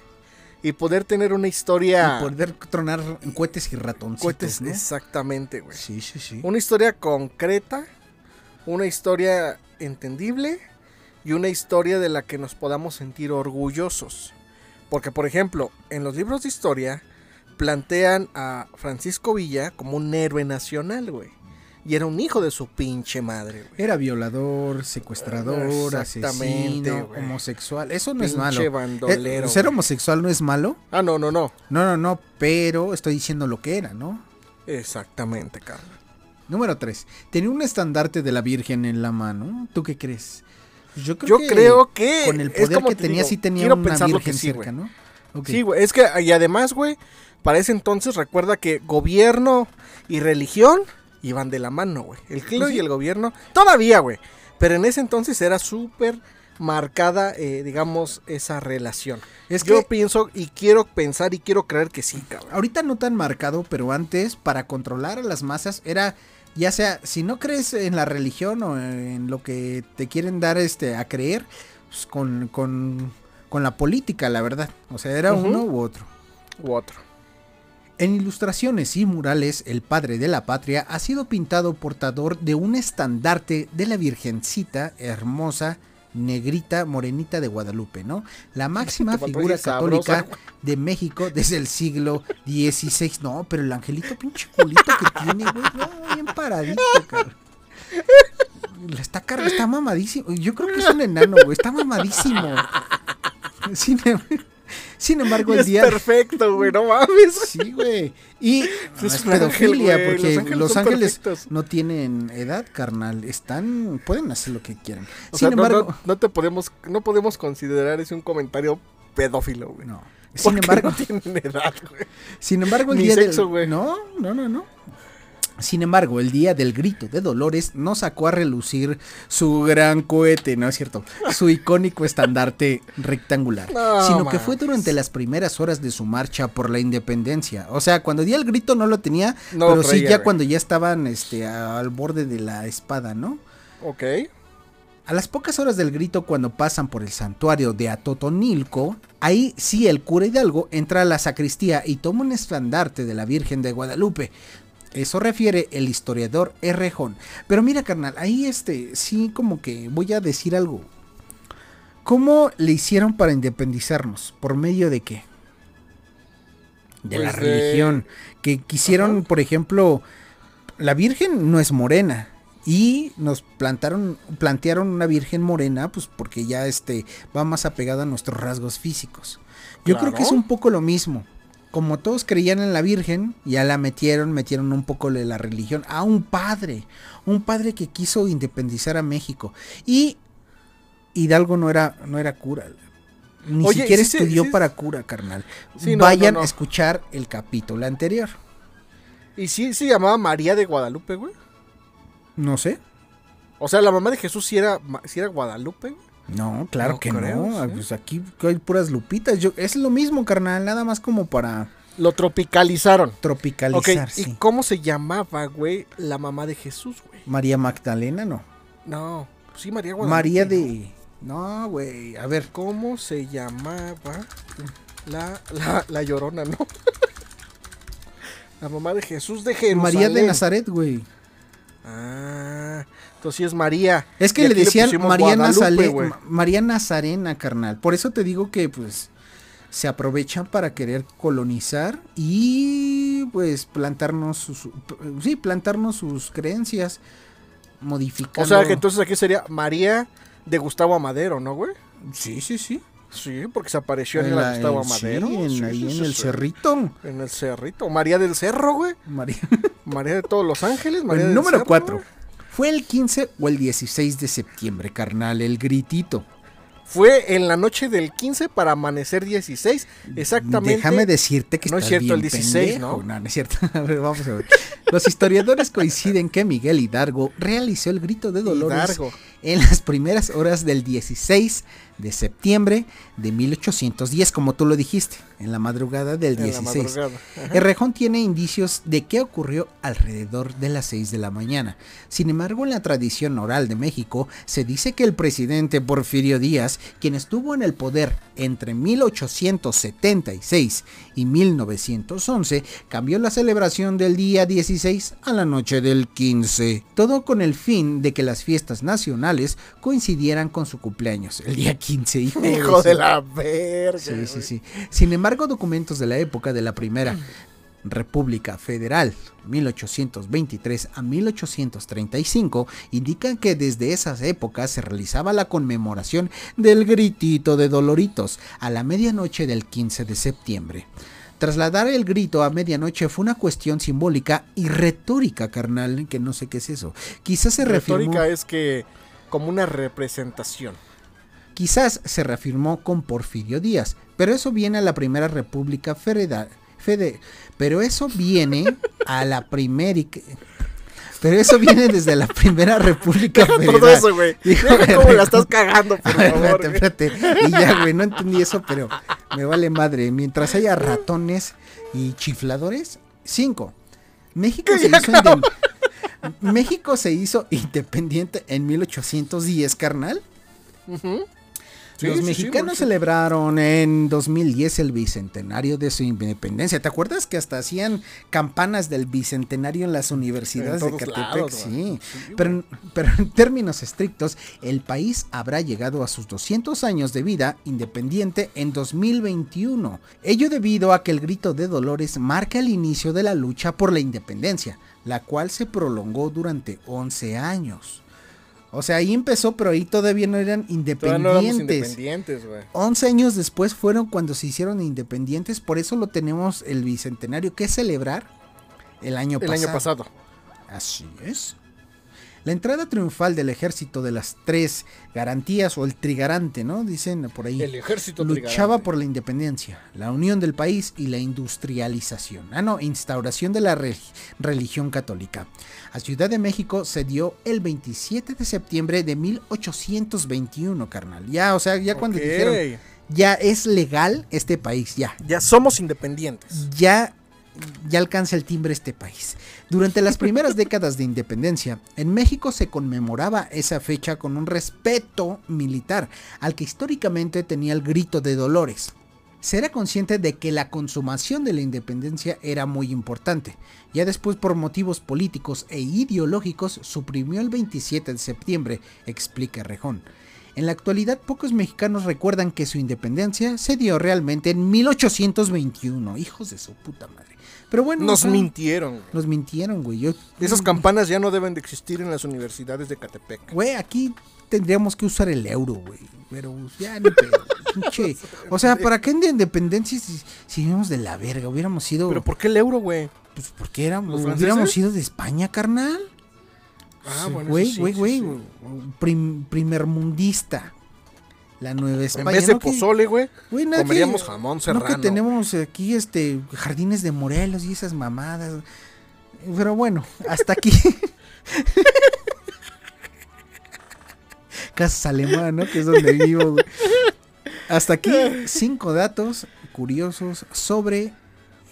y poder tener una historia. Y poder tronar cohetes y ratoncitos, cohetes, ¿no? Exactamente, güey. Sí, sí, sí. Una historia concreta, una historia entendible y una historia de la que nos podamos sentir orgullosos. Porque, por ejemplo, en los libros de historia plantean a Francisco Villa como un héroe nacional, güey. Y era un hijo de su pinche madre, güey. Era violador, secuestrador, asesino, güey. homosexual. Eso no es malo. Eh, ser homosexual no es malo. Ah, no, no, no. No, no, no. Pero estoy diciendo lo que era, ¿no? Exactamente, Carlos. Número 3. Tenía un estandarte de la Virgen en la mano. ¿Tú qué crees? Yo Yo creo que con el poder que te tenía digo, sí tenía una Virgen que sí, cerca. ¿no? Sí, güey. Es que, y además, güey, para ese entonces recuerda que gobierno y religión iban de la mano, güey. El clero Pues sí. y el gobierno, todavía, güey. Pero en ese entonces era súper marcada, eh, digamos, esa relación. Es Yo que- pienso y quiero pensar y quiero creer que sí, cabrón. Ahorita no tan marcado, pero antes para controlar a las masas era ya sea si no crees en la religión o en lo que te quieren dar este a creer pues, con, con, con la política, la verdad. O sea, era uno u otro. U otro. En ilustraciones y murales, el padre de la patria ha sido pintado portador de un estandarte de la Virgencita hermosa, negrita, morenita de Guadalupe, ¿no? La máxima figura católica de México desde el siglo XVI. No, pero el angelito pinche culito que tiene, güey, no, bien paradito, cabrón. Está, car- está mamadísimo. Yo creo que es un enano, güey. Está mamadísimo. Sí, me- Sin embargo, el es día... perfecto, güey, no mames. Sí, güey. Y no Es es ángel, pedofilia, porque los ángeles los no tienen edad, carnal. Están, pueden hacer lo que quieran. O Sin sea, embargo, no, no te podemos, no podemos considerar ese un comentario pedófilo, güey. no. Sin embargo, no tienen edad, güey. sin embargo, el Ni día sexo, del güey. no, no, no, no. Sin embargo, el día del grito de Dolores no sacó a relucir su gran cohete, no es cierto, su icónico estandarte rectangular, No, sino que fue durante las primeras horas de su marcha por la independencia. O sea, cuando di el grito no lo tenía, No lo pero sí ya cuando ya estaban este al borde de la espada, ¿no? Ok. A las pocas horas del grito cuando pasan por el santuario de Atotonilco, ahí sí el cura Hidalgo entra a la sacristía y toma un estandarte de la Virgen de Guadalupe. Eso refiere el historiador Errejón. Pero mira, carnal, ahí este, sí como que voy a decir algo. ¿Cómo le hicieron para independizarnos? ¿Por medio de qué? De la Pues de- religión. Que quisieron, Ajá. por ejemplo, la Virgen no es morena. Y nos plantaron, plantearon una Virgen morena, pues porque ya este va más apegada a nuestros rasgos físicos. Yo creo que es un poco lo mismo. Como todos creían en la Virgen, ya la metieron, metieron un poco de la religión a un padre, un padre que quiso independizar a México. Y Hidalgo no era, no era cura. Ni Oye, siquiera sí estudió sí- para cura, carnal. Sí, no, Vayan no, no. a escuchar el capítulo anterior. ¿Y sí se llamaba María de Guadalupe, güey? No sé. O sea, la mamá de Jesús sí era, sí era Guadalupe, güey. No, claro No que creo, no. sí. Pues aquí hay puras lupitas. Yo, es lo mismo, carnal. Nada más como para Lo tropicalizaron. Tropicalizar. ¿y sí. cómo se llamaba, güey, la mamá de Jesús, güey? María Magdalena, no. No, sí, María Guadalupe. María de. No, güey. A ver. ¿Cómo se llamaba la, la, la llorona, no? la mamá de Jesús de Jerusalén. María de Nazaret, güey. Ah, entonces sí es María. Es que Y le decían Nazale- María Nazarena, carnal. Por eso te digo que, pues, se aprovechan para querer colonizar y, pues, plantarnos sus, sí, plantarnos sus creencias, modificando. O sea que entonces aquí sería María de Gustavo Amadero, ¿no, güey? Sí, sí, sí. Sí, porque se apareció en, En la Gustavo en- Amadero. sí, en- Sí, ahí sí, en el cerrito. En el cerrito. María del Cerro, güey. María. María de todos los ángeles. María El del número Cerro, 4. güey. ¿Fue el 15 o el 16 de septiembre, carnal? El gritito. Fue en la noche del 15 para amanecer 16. Exactamente. Déjame decirte que No es estás cierto, bien el 16, pendejo. ¿no? no es cierto. A ver, vamos a ver. Los historiadores coinciden que Miguel Hidalgo realizó el grito de Dolores Hidalgo. En las primeras horas del 16 de septiembre de 1810, como tú lo dijiste, en la madrugada del En la 16. madrugada. Ajá. El rejón tiene indicios de que ocurrió alrededor de las 6 de la mañana. Sin embargo, en la tradición oral de México se dice que el presidente Porfirio Díaz, quien estuvo en el poder entre 1876 y 1911, cambió la celebración del día 16 a la noche del 15. Todo con el fin de que las fiestas nacionales coincidieran con su cumpleaños, el día 15. Hijo, de la verga. Sí, sí, sí. Sin embargo, documentos de la época de la primera República Federal, 1823 a 1835, indican que desde esas épocas se realizaba la conmemoración del gritito de Doloritos a la medianoche del 15 de septiembre. Trasladar el grito a medianoche fue una cuestión simbólica y retórica, carnal, que no sé qué es eso. Quizás se reafirmó, Retórica es que como una representación. quizás se reafirmó con Porfirio Díaz, pero eso viene a la primera República Federal. Fede, pero eso viene a la primera. y que- Pero eso viene desde la primera República Deja Federal. todo eso, güey. Cómo la estás cagando, por ver, favor. espérate, espérate. Y ya, güey, no entendí eso, pero me vale madre. Mientras haya ratones y chifladores, cinco. México se hizo México se hizo independiente en 1810, carnal. Ujú. Sí, Los sí, mexicanos sí. celebraron en 2010 el bicentenario de su independencia. ¿Te acuerdas que hasta hacían campanas del bicentenario en las universidades En de Catepec? lados, sí. pero, en- pero en términos estrictos, el país habrá llegado a sus 200 años de vida independiente en 2021. Ello debido a que el grito de Dolores marca el inicio de la lucha por la independencia, la cual se prolongó durante 11 años. O sea, ahí empezó, pero ahí todavía no eran independientes. no independientes, güey. 11 años después fueron cuando se hicieron independientes, por eso lo tenemos el bicentenario que celebrar el año El pasado. año pasado. Así es. La entrada triunfal del ejército de las tres garantías o el trigarante, ¿no? Dicen por ahí. El ejército Luchaba trigarante. por la independencia, la unión del país y la industrialización. Ah, no, instauración de la re- religión católica. A Ciudad de México se dio el 27 de septiembre de 1821, carnal. Ya, o sea, ya cuando dijeron, ya es legal este país, ya. Ya somos independientes. Ya, ya alcanza el timbre este país. Durante las primeras décadas de independencia, en México se conmemoraba esa fecha con un respeto militar, al que históricamente tenía el grito de Dolores. Se era consciente de que la consumación de la independencia era muy importante. Ya después, por motivos políticos e ideológicos, suprimió el 27 de septiembre, explica Rejón. En la actualidad, pocos mexicanos recuerdan que su independencia se dio realmente en 1821. Hijos de su puta madre. Pero bueno, Nos o sea, mintieron. nos mintieron, güey. Yo, Esas campanas ya no deben de existir en las universidades de Catepec. Güey, aquí tendríamos que usar el euro, güey. Pero pues, ya ni pinche. O sea, ¿para qué en de independencia si, si vivíamos de la verga? Hubiéramos sido. ¿Pero por qué el euro, güey? Pues porque éramos, hubiéramos sido de España, carnal. Ah, bueno, Güey, güey, güey. primermundista. La Nueva En España. vez de ¿no? Pozole, güey, güey, nada que- comeríamos jamón No serrano. que tenemos aquí este jardines de Morelos y esas mamadas. Pero bueno, hasta aquí. Casas Alemán, ¿no? Que es donde vivo. güey. Hasta aquí cinco datos curiosos sobre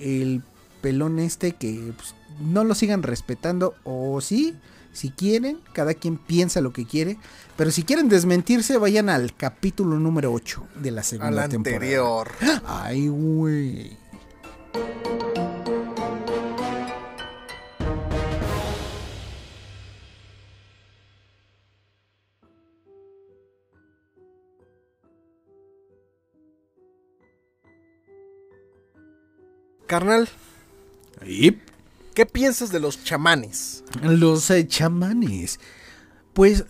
el pelón este que pues, no lo sigan respetando o sí, si quieren, cada quien piensa lo que quiere, pero si quieren desmentirse vayan al capítulo número 8 de la segunda Al temporada. anterior. Ay, güey. Carnal, Yep. ¿Qué piensas de los chamanes? Los eh, chamanes. Pues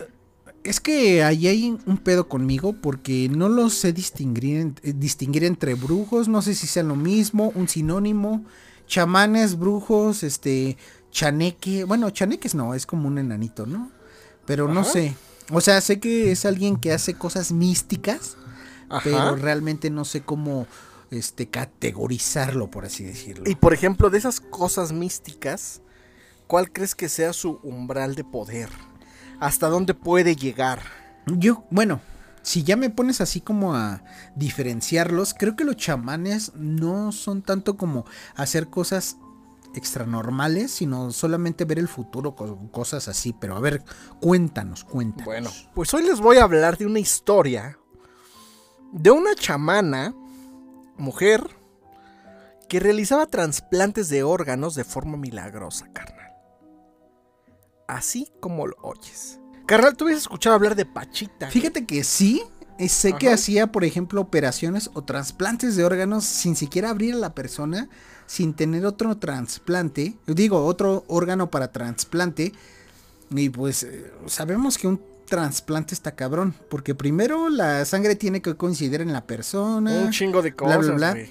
es que ahí hay un pedo conmigo porque no los sé distinguir, eh, distinguir entre brujos. No sé si sean lo mismo, un sinónimo. Chamanes, brujos, este, chaneque. Bueno, chaneques no, es como un enanito, ¿no? Pero no sé. O sea, sé que es alguien que hace cosas místicas, Ajá. pero realmente no sé cómo este categorizarlo, por así decirlo. Y por ejemplo, de esas cosas místicas, ¿cuál crees que sea su umbral de poder? ¿Hasta dónde puede llegar? Yo, bueno, si ya me pones así como a diferenciarlos, creo que los chamanes no son tanto como hacer cosas extranormales, sino solamente ver el futuro con cosas así. Pero a ver, cuéntanos, cuéntanos. Bueno, pues hoy les voy a hablar de una historia de una chamana, mujer, que realizaba trasplantes de órganos de forma milagrosa, carnal. Así como lo oyes. Carnal, ¿tú habías escuchado hablar de Pachita? Fíjate que sí, eh, sé que hacía, por ejemplo, operaciones o trasplantes de órganos sin siquiera abrir a la persona, sin tener otro trasplante, digo, otro órgano para trasplante. Y pues eh, sabemos que un trasplante está cabrón, porque primero la sangre tiene que coincidir en la persona. Un chingo de bla, cosas, bla, bla. güey.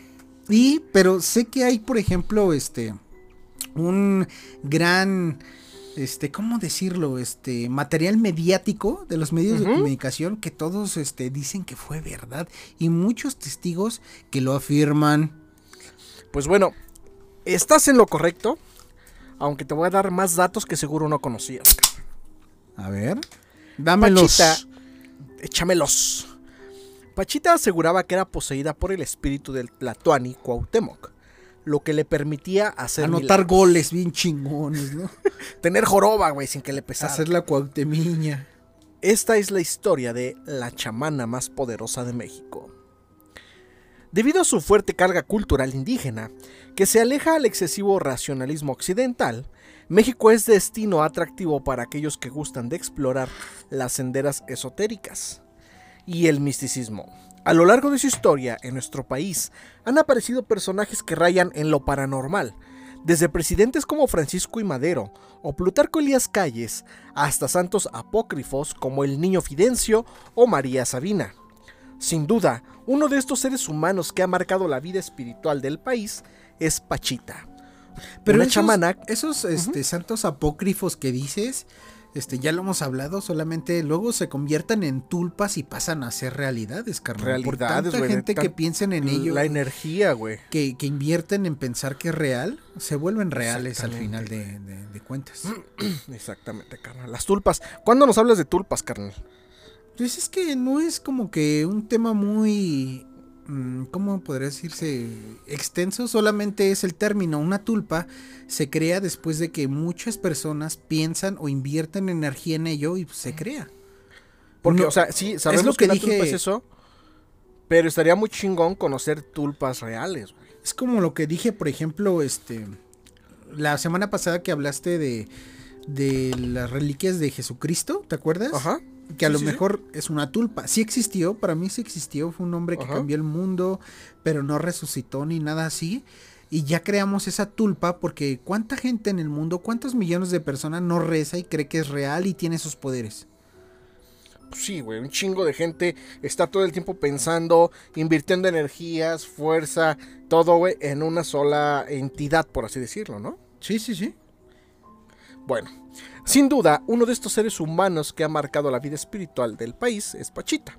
Y, pero sé que hay, por ejemplo, este, un gran, este, ¿cómo decirlo? Este, material mediático de los medios de comunicación que todos, este, dicen que fue verdad y muchos testigos que lo afirman. Pues bueno, estás en lo correcto, aunque te voy a dar más datos que seguro no conocías. A ver, dámelos. Pachita, échamelos. Pachita aseguraba que era poseída por el espíritu del Tlatoani Cuauhtémoc, lo que le permitía hacer Anotar milagros. goles bien chingones, ¿no? tener joroba, güey, sin que le pesara. Hacer la cuauhtemiña. Esta es la historia de la chamana más poderosa de México. Debido a su fuerte carga cultural indígena, que se aleja al excesivo racionalismo occidental, México es destino atractivo para aquellos que gustan de explorar las senderas esotéricas y el misticismo. A lo largo de su historia, en nuestro país, han aparecido personajes que rayan en lo paranormal, Desde presidentes como Francisco y Madero o Plutarco Elías Calles hasta santos apócrifos como el Niño Fidencio o María Sabina. Sin duda, uno de estos seres humanos que ha marcado la vida espiritual del país es Pachita. Pero una esos, chamana esos este, santos apócrifos que dices, este, ya lo hemos hablado, solamente luego se conviertan en tulpas y pasan a ser realidades, carnal. Por Realidades, tanta güey, de gente que piensen en ello, La energía, güey. que, que invierten en pensar que es real, se vuelven reales al final de, de- de cuentas. Exactamente, carnal. Las tulpas. ¿Cuándo nos hablas de tulpas, carnal? Pues es que no es como que un tema muy, ¿cómo podría decirse? Extenso, solamente es el término. Una tulpa se crea después de que muchas personas piensan o invierten energía en ello y pues, se crea. Porque, No, o sea, sí, sabemos lo que, que una dije- tulpa es eso. Pero estaría muy chingón conocer tulpas reales, güey. Es como lo que dije, por ejemplo, este, la semana pasada que hablaste de, de las reliquias de Jesucristo, ¿te acuerdas? Ajá. Que a Sí, lo sí, sí. mejor es una tulpa. Sí existió, para mí sí existió, fue un hombre que Ajá. cambió el mundo, pero no resucitó ni nada así. Y ya creamos esa tulpa porque cuánta gente en el mundo, cuántos millones de personas no reza y cree que es real y tiene esos poderes. Sí, güey, un chingo de gente está todo el tiempo pensando, invirtiendo energías, fuerza, todo, güey, en una sola entidad, por así decirlo, ¿no? Sí, sí, sí. Bueno, sin duda, uno de estos seres humanos que ha marcado la vida espiritual del país es Pachita,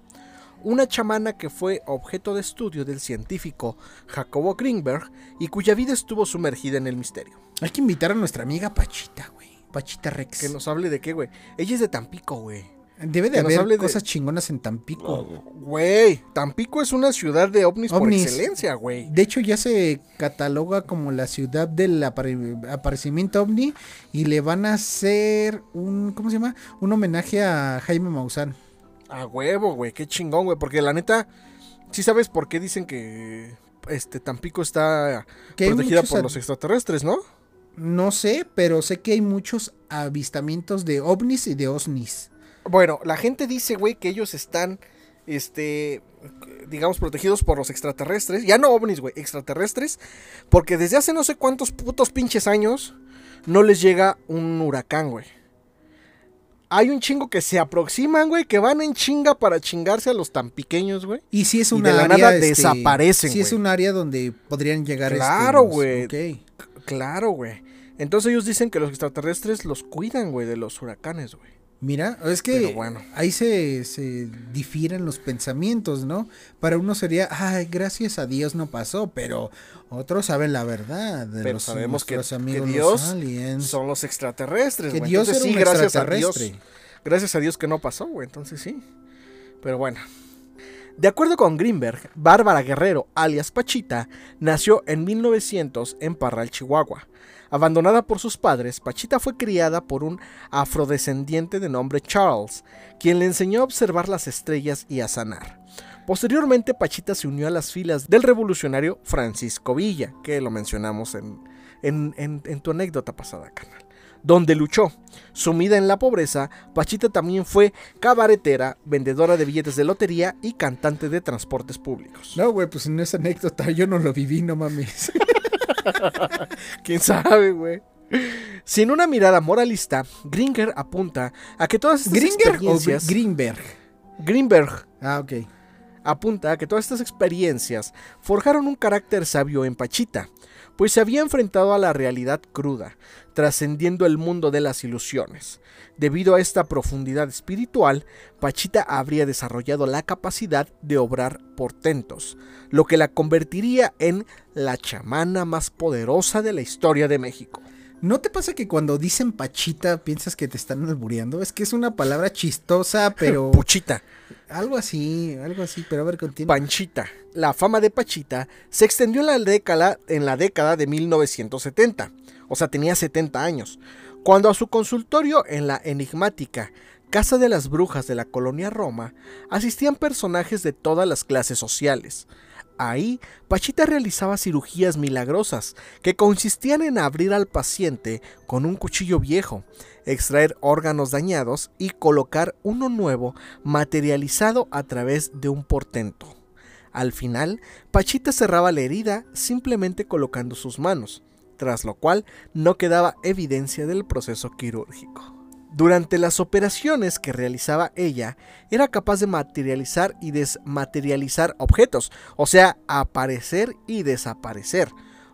una chamana que fue objeto de estudio del científico Jacobo Greenberg y cuya vida estuvo sumergida en el misterio. Hay que invitar a nuestra amiga Pachita, güey. Pachita Rex. Que nos hable de qué, güey. Ella es de Tampico, güey. Debe de haber de- cosas chingonas en Tampico. Güey, Tampico es una ciudad de ovnis, por excelencia, güey. De hecho, ya se cataloga como la ciudad del apare- aparecimiento ovni y le van a hacer un, ¿cómo se llama? Un homenaje a Jaime Maussan. A huevo, güey, qué chingón, güey. Porque la neta, sí sabes por qué dicen que este Tampico está Que protegida muchos por ad- los extraterrestres, ¿no? No sé, pero sé que hay muchos avistamientos de ovnis y de osnis. Bueno, la gente dice, güey, que ellos están, este, digamos, protegidos por los extraterrestres. Ya no ovnis, güey, extraterrestres. Porque desde hace no sé cuántos putos pinches años no les llega un huracán, güey. Hay un chingo que se aproximan, güey, que van en chinga para chingarse a los tan pequeños, güey. Y si es Y una de la área, nada este, desaparecen, Sí es un área donde podrían llegar este, Claro, güey. ok. Claro, güey. Entonces ellos dicen que los extraterrestres los cuidan, güey, de los huracanes, güey. Mira, es que bueno. ahí se, se difieren los pensamientos, ¿no? Para uno sería, ay, gracias a Dios no pasó, pero otros saben la verdad de Pero los sabemos que, amigos los son los extraterrestres, que güey. Dios Entonces era sí, un gracias a Dios. Gracias a Dios que no pasó, güey. Entonces sí. Pero bueno. De acuerdo con Greenberg, Bárbara Guerrero, alias Pachita, nació en 1900 en Parral, Chihuahua. Abandonada por sus padres, Pachita fue criada por un afrodescendiente de nombre Charles, quien le enseñó a observar las estrellas y a sanar. Posteriormente, Pachita se unió a las filas del revolucionario Francisco Villa, que lo mencionamos en, en- en- en tu anécdota pasada, canal, donde luchó. Sumida en la pobreza, Pachita también fue cabaretera, vendedora de billetes de lotería y cantante de transportes públicos. No, güey, pues en esa anécdota yo no lo viví, no mames. ¿Quién sabe, güey? Sin una mirada moralista, Gringer apunta a que todas estas ¿Gringer o experiencias... Greenberg? Greenberg Ah, ok. apunta a que todas estas experiencias forjaron un carácter sabio en Pachita, pues se había enfrentado a la realidad cruda, trascendiendo el mundo de las ilusiones. Debido a esta profundidad espiritual, Pachita habría desarrollado la capacidad de obrar portentos, lo que la convertiría en la chamana más poderosa de la historia de México. ¿No te pasa que cuando dicen pachita piensas que te están albureando? Es que es una palabra chistosa, pero Puchita. Algo así, algo así, pero a ver, continúa. Panchita. La fama de Pachita se extendió en la década, en la década de 1970, o sea, tenía 70 años, cuando a su consultorio en la enigmática Casa de las Brujas de la colonia Roma asistían personajes de todas las clases sociales. Ahí, Pachita realizaba cirugías milagrosas que consistían en abrir al paciente con un cuchillo viejo, extraer órganos dañados y colocar uno nuevo materializado a través de un portento. Al final, Pachita cerraba la herida simplemente colocando sus manos. tras lo cual no quedaba evidencia del proceso quirúrgico. Durante las operaciones que realizaba ella, era capaz de materializar y desmaterializar objetos, o sea, aparecer y desaparecer,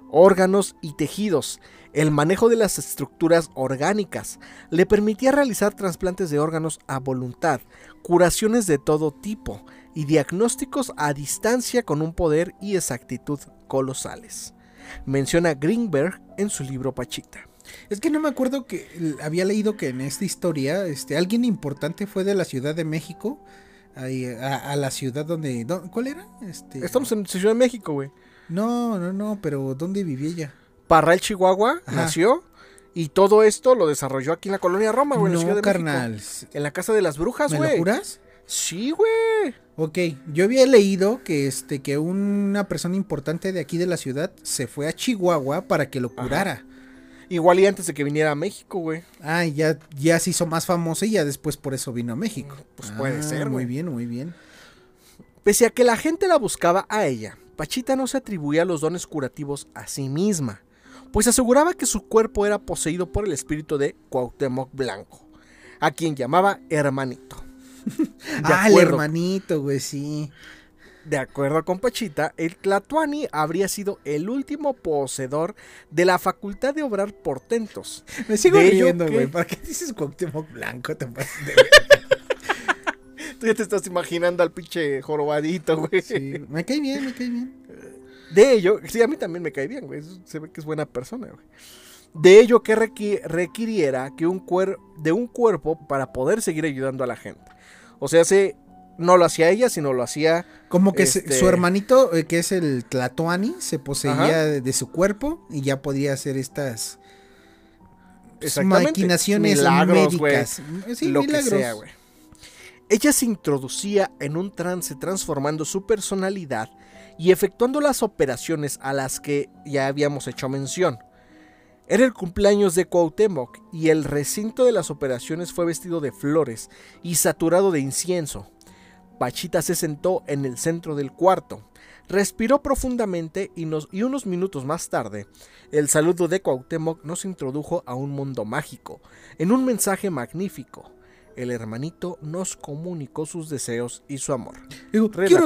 órganos y tejidos. El manejo de las estructuras orgánicas le permitía realizar trasplantes de órganos a voluntad, curaciones de todo tipo y diagnósticos a distancia con un poder y exactitud colosales. Menciona Greenberg en su libro Pachita. Es que no me acuerdo que había leído que en esta historia, este, alguien importante fue de la Ciudad de México ahí, a, a la ciudad donde, ¿dó- ¿cuál era? Este, Estamos en Ciudad de México, güey. No, no, no, pero ¿dónde vivía ella? Parral, Chihuahua, Ajá. nació y todo esto lo desarrolló aquí en la colonia Roma, güey, en la No, de México. carnal. En la casa de las brujas, ¿Me lo güey. juras? Sí, güey. Ok, yo había leído que este que una persona importante de aquí de la ciudad se fue a Chihuahua para que lo curara. Igual y antes de que viniera a México, güey. Ah, ya, ya se hizo más famosa y ya después por eso vino a México. Pues puede Ah, ser, Muy güey. bien, muy bien. Pese a que la gente la buscaba a ella, Pachita no se atribuía los dones curativos a sí misma, pues aseguraba que su cuerpo era poseído por el espíritu de Cuauhtémoc Blanco, a quien llamaba hermanito. Ah, el hermanito, güey, sí. De acuerdo con Pachita, el Tlatuani habría sido el último poseedor de la facultad de obrar portentos. Me sigo riendo, que- güey. ¿Para qué dices Cuauhtémoc Blanco? Te pasas de- Tú ya te estás imaginando al pinche jorobadito, güey. Sí, me cae bien, me cae bien. De ello, sí, a mí también me cae bien, güey. Se ve que es buena persona, güey. De ello que requi- requiriera que un cuer- de un cuerpo para poder seguir ayudando a la gente. O sea, se, no lo hacía ella, sino lo hacía. Como que Este- su hermanito, eh, que es el Tlatoani, se poseía de, de su cuerpo y ya podía hacer estas pues, maquinaciones Milagros, médicas. Sí, lo milagros. que sea, güey. Ella se introducía en un trance transformando su personalidad y efectuando las operaciones a las que ya habíamos hecho mención. Era el cumpleaños de Cuauhtémoc y el recinto de las operaciones fue vestido de flores y saturado de incienso. Pachita se sentó en el centro del cuarto, respiró profundamente y, nos- y unos minutos más tarde, el saludo de Cuauhtémoc nos introdujo a un mundo mágico, en un mensaje magnífico. El hermanito nos comunicó sus deseos y su amor. Digo, quiero,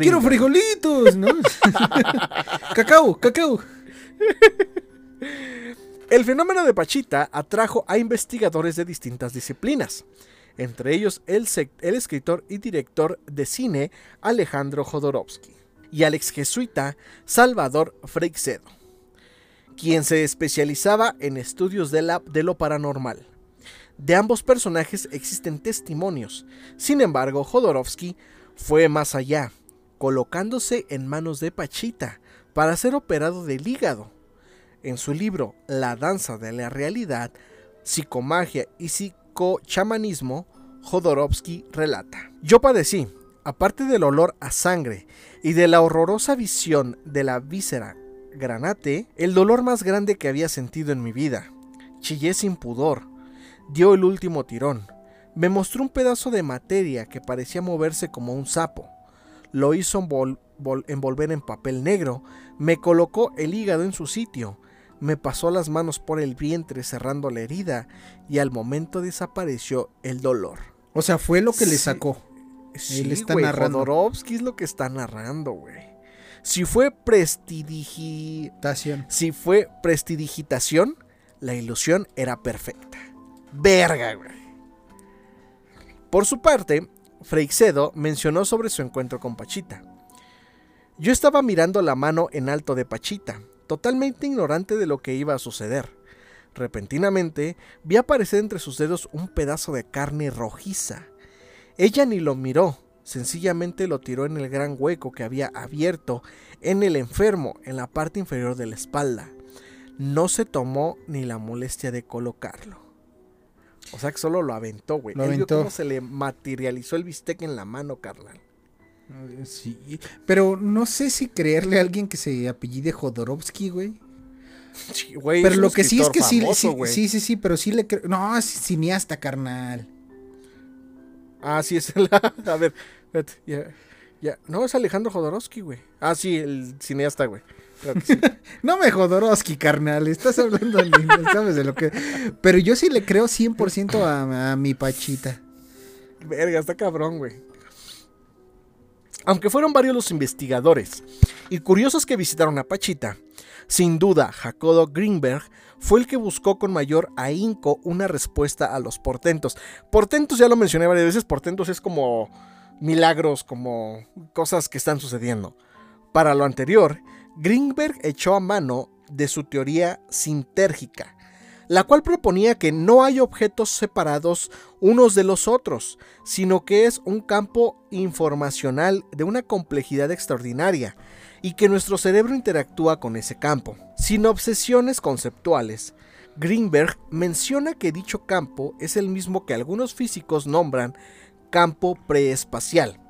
quiero frijolitos, ¿no? cacao, cacao. El fenómeno de Pachita atrajo a investigadores de distintas disciplinas, entre ellos el, el escritor y director de cine Alejandro Jodorowsky y al ex jesuita Salvador Freixedo, quien se especializaba en estudios de, la- de lo paranormal. De ambos personajes existen testimonios, sin embargo Jodorowsky fue más allá, colocándose en manos de Pachita para ser operado del hígado. En su libro La danza de la realidad, psicomagia y psicochamanismo, Jodorowsky relata: Yo padecí, aparte del olor a sangre y de la horrorosa visión de la víscera granate, el dolor más grande que había sentido en mi vida. Chillé sin pudor. Dio el último tirón. Me mostró un pedazo de materia que parecía moverse como un sapo. Lo hizo envol- vol- envolver en papel negro, me colocó el hígado en su sitio, me pasó las manos por el vientre cerrando la herida y al momento desapareció el dolor. O sea, fue lo que le sacó. Sí, Él está narrando. Jodorowsky es lo que está narrando, güey. Si fue prestidigi... Tación. Si fue prestidigitación, la ilusión era perfecta. Verga, güey. Por su parte, Freixedo mencionó sobre su encuentro con Pachita. Yo estaba mirando la mano en alto de Pachita, totalmente ignorante de lo que iba a suceder. Repentinamente vi aparecer entre sus dedos un pedazo de carne rojiza. Ella ni lo miró, sencillamente lo tiró en el gran hueco que había abierto en el enfermo en la parte inferior de la espalda. No se tomó ni la molestia de colocarlo. O sea que solo lo aventó, güey. Vio aventó. cómo se le materializó el bistec en la mano, carnal. Sí. Pero no sé si creerle a alguien que se apellide Jodorowsky, güey. Sí, güey, Pero lo que sí es que sí, famoso, sí, güey. sí, sí, sí, pero sí le creo. No, es cineasta, carnal. Ah, sí, es el... A ver, espérate, ya, Ya, no, es Alejandro Jodorowsky, güey. Ah, sí, el cineasta, güey. Sí. No me Jodorowsky, carnal. Estás hablando de mí, sabes de lo que. Pero yo sí le creo 100% a, a mi Pachita. Verga, está cabrón, güey. Aunque fueron varios los investigadores y curiosos que visitaron a Pachita, sin duda Jacobo Greenberg fue el que buscó con mayor ahínco una respuesta a los portentos. Portentos ya lo mencioné varias veces, portentos es como milagros, como cosas que están sucediendo. Para lo anterior, Greenberg echó a mano de su teoría sintérgica, la cual proponía que no hay objetos separados unos de los otros, sino que es un campo informacional de una complejidad extraordinaria y que nuestro cerebro interactúa con ese campo. Sin obsesiones conceptuales, Greenberg menciona que dicho campo es el mismo que algunos físicos nombran campo preespacial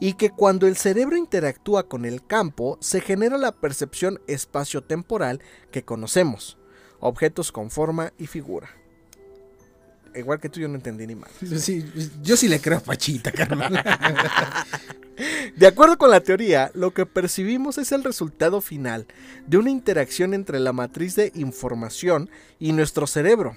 y que cuando el cerebro interactúa con el campo se genera la percepción espaciotemporal que conocemos objetos con forma y figura. Igual que tú, yo no entendí ni mal. Yo sí, yo sí le creo a Pachita, carnal. De acuerdo con la teoría, lo que percibimos es el resultado final de una interacción entre la matriz de información y nuestro cerebro,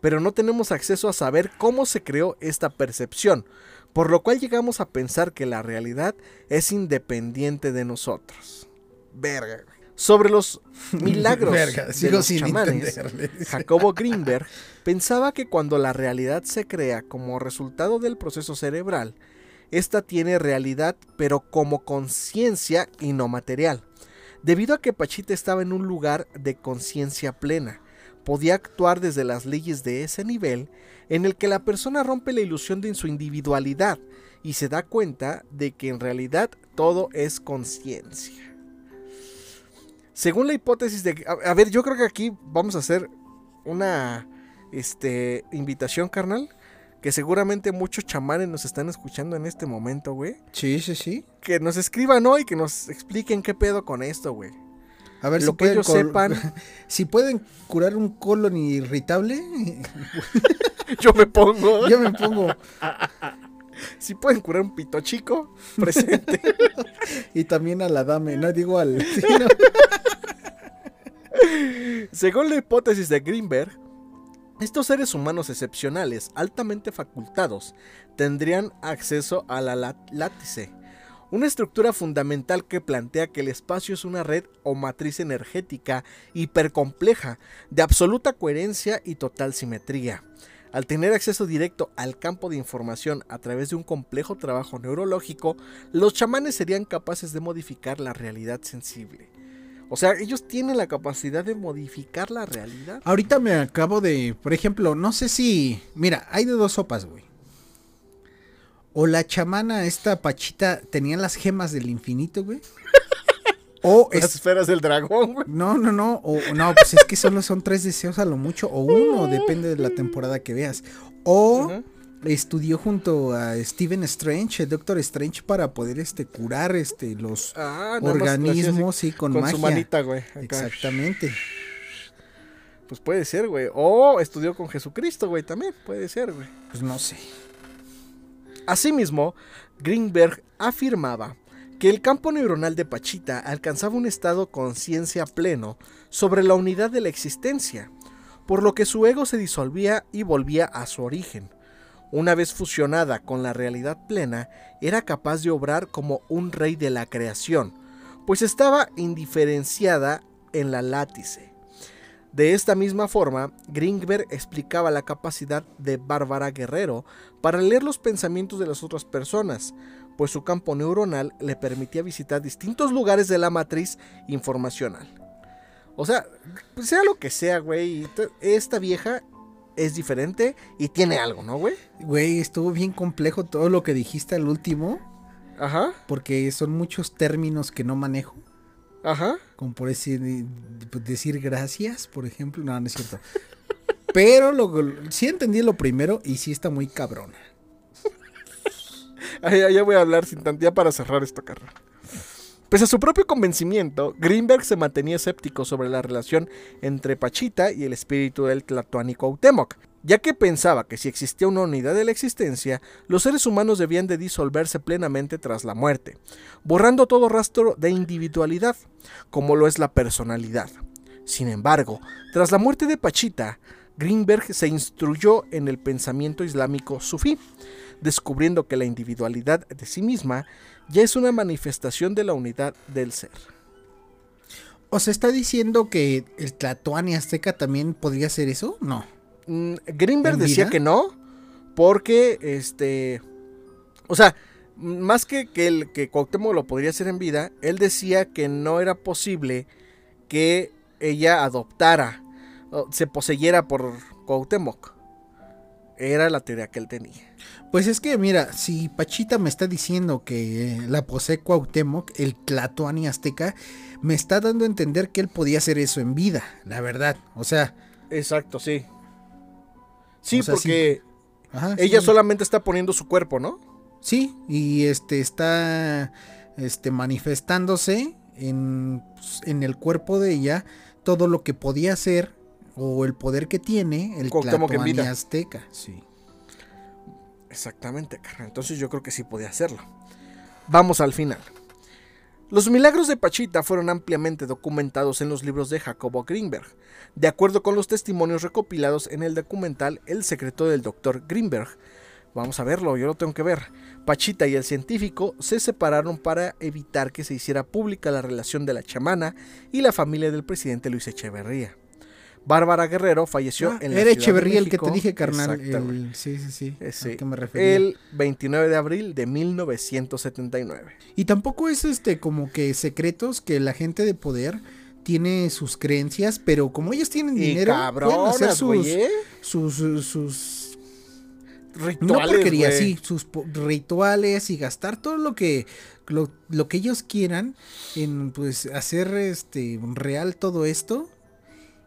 pero no tenemos acceso a saber cómo se creó esta percepción, por lo cual llegamos a pensar que la realidad es independiente de nosotros. Verga. Sobre los milagros Verga, de los chamanes. Jacobo Greenberg pensaba que cuando la realidad se crea como resultado del proceso cerebral, esta tiene realidad pero como conciencia y no material. Debido a que Pachita estaba en un lugar de conciencia plena, podía actuar desde las leyes de ese nivel en el que la persona rompe la ilusión de su individualidad y se da cuenta de que en realidad todo es conciencia. Según la hipótesis de... A, a ver, yo creo que aquí vamos a hacer una este, invitación, carnal. Que seguramente muchos chamanes nos están escuchando en este momento, güey. Sí, sí, sí. Que nos escriban hoy, que nos expliquen qué pedo con esto, güey. A ver Lo si que ellos sepan. si pueden curar un colon irritable, Yo me pongo. yo me pongo. Si pueden curar un pito chico, presente. Y también a la dame, no digo al. Según la hipótesis de Greenberg, estos seres humanos excepcionales, altamente facultados, tendrían acceso a la lá- látice, una estructura fundamental que plantea que el espacio es una red o matriz energética hipercompleja, de absoluta coherencia y total simetría. Al tener acceso directo al campo de información a través de un complejo trabajo neurológico, los chamanes serían capaces de modificar la realidad sensible. O sea, ellos tienen la capacidad de modificar la realidad. Ahorita me acabo de. Por ejemplo, no sé si. Mira, hay de dos sopas, güey. O la chamana, esta pachita, tenía las gemas del infinito, güey. O Las es, esferas del dragón, güey. No, no, no. O, no, pues es que solo son tres deseos a lo mucho. O uno, depende de la temporada que veas. O. estudió junto a Steven Strange, el Doctor Strange, para poder este curar este los Ah, así organismos sí, con, con magia. su manita, güey. Exactamente. Pues puede ser, güey. O estudió con Jesucristo, güey, también. Puede ser, güey. Pues no sé. Asimismo, Greenberg afirmaba que el campo neuronal de Pachita alcanzaba un estado conciencia pleno sobre la unidad de la existencia, por lo que su ego se disolvía y volvía a su origen. Una vez fusionada con la realidad plena, era capaz de obrar como un rey de la creación, pues estaba indiferenciada en la látice. De esta misma forma, Greenberg explicaba la capacidad de Bárbara Guerrero para leer los pensamientos de las otras personas, pues su campo neuronal le permitía visitar distintos lugares de la matriz informacional. O sea, pues sea lo que sea, güey, esta vieja es diferente y tiene algo, ¿no, güey? Güey, estuvo bien complejo todo lo que dijiste al último, Ajá, porque son muchos términos que no manejo. ajá. Como por decir, decir gracias, por ejemplo. No, no es cierto. Pero lo, sí entendí lo primero y sí está muy cabrona. Ya voy a hablar sin tantía para cerrar esta carrera. Pese a su propio convencimiento, Greenberg se mantenía escéptico sobre la relación entre Pachita y el espíritu del Tlatoánico Autemoc, ya que pensaba que si existía una unidad de la existencia, los seres humanos debían de disolverse plenamente tras la muerte, borrando todo rastro de individualidad, como lo es la personalidad. Sin embargo, tras la muerte de Pachita, Greenberg se instruyó en el pensamiento islámico sufí, descubriendo que la individualidad de sí misma ya es una manifestación de la unidad del ser. ¿O se está diciendo que el Tlatoani azteca también podría ser eso? No. Mm, Greenberg ¿En decía vida? que no, porque este. O sea, más que, que, el, que Cuauhtémoc lo podría hacer en vida, él decía que no era posible que ella adoptara, o se poseyera por Cuauhtémoc. Era la teoría que él tenía. Pues es que, mira, si Pachita me está diciendo que la posee Cuauhtémoc, el Tlatoani azteca, me está dando a entender que él podía hacer eso en vida, la verdad. O sea, Exacto, sí. Sí, O sea, porque ajá, ella sí. solamente está poniendo su cuerpo, ¿no? Sí, y este está este manifestándose en, pues, en el cuerpo de ella todo lo que podía hacer o el poder que tiene el Cuauhtémoc Tlatoani azteca, sí. Exactamente, carnal. Entonces yo creo que sí podía hacerlo. Vamos al final. Los milagros de Pachita fueron ampliamente documentados en los libros de Jacobo Greenberg, de acuerdo con los testimonios recopilados en el documental El secreto del Dr. Greenberg. Vamos a verlo, yo lo tengo que ver. Pachita y el científico se separaron para evitar que se hiciera pública la relación de la chamana y la familia del presidente Luis Echeverría. Bárbara Guerrero falleció Ah, en la era Ciudad de Echeverría el que te dije, carnal. El- sí, sí, sí. Eh, sí, que me refería. el 29 de abril de 1979. Y tampoco es este como que secretos que la gente de poder tiene sus creencias, pero como ellos tienen dinero, pueden cabronas, hacer sus, ¿eh? sus, sus, sus- no Rituales, porquería, sí, sus po- rituales y gastar todo lo que lo, lo que ellos quieran en pues hacer este real todo esto.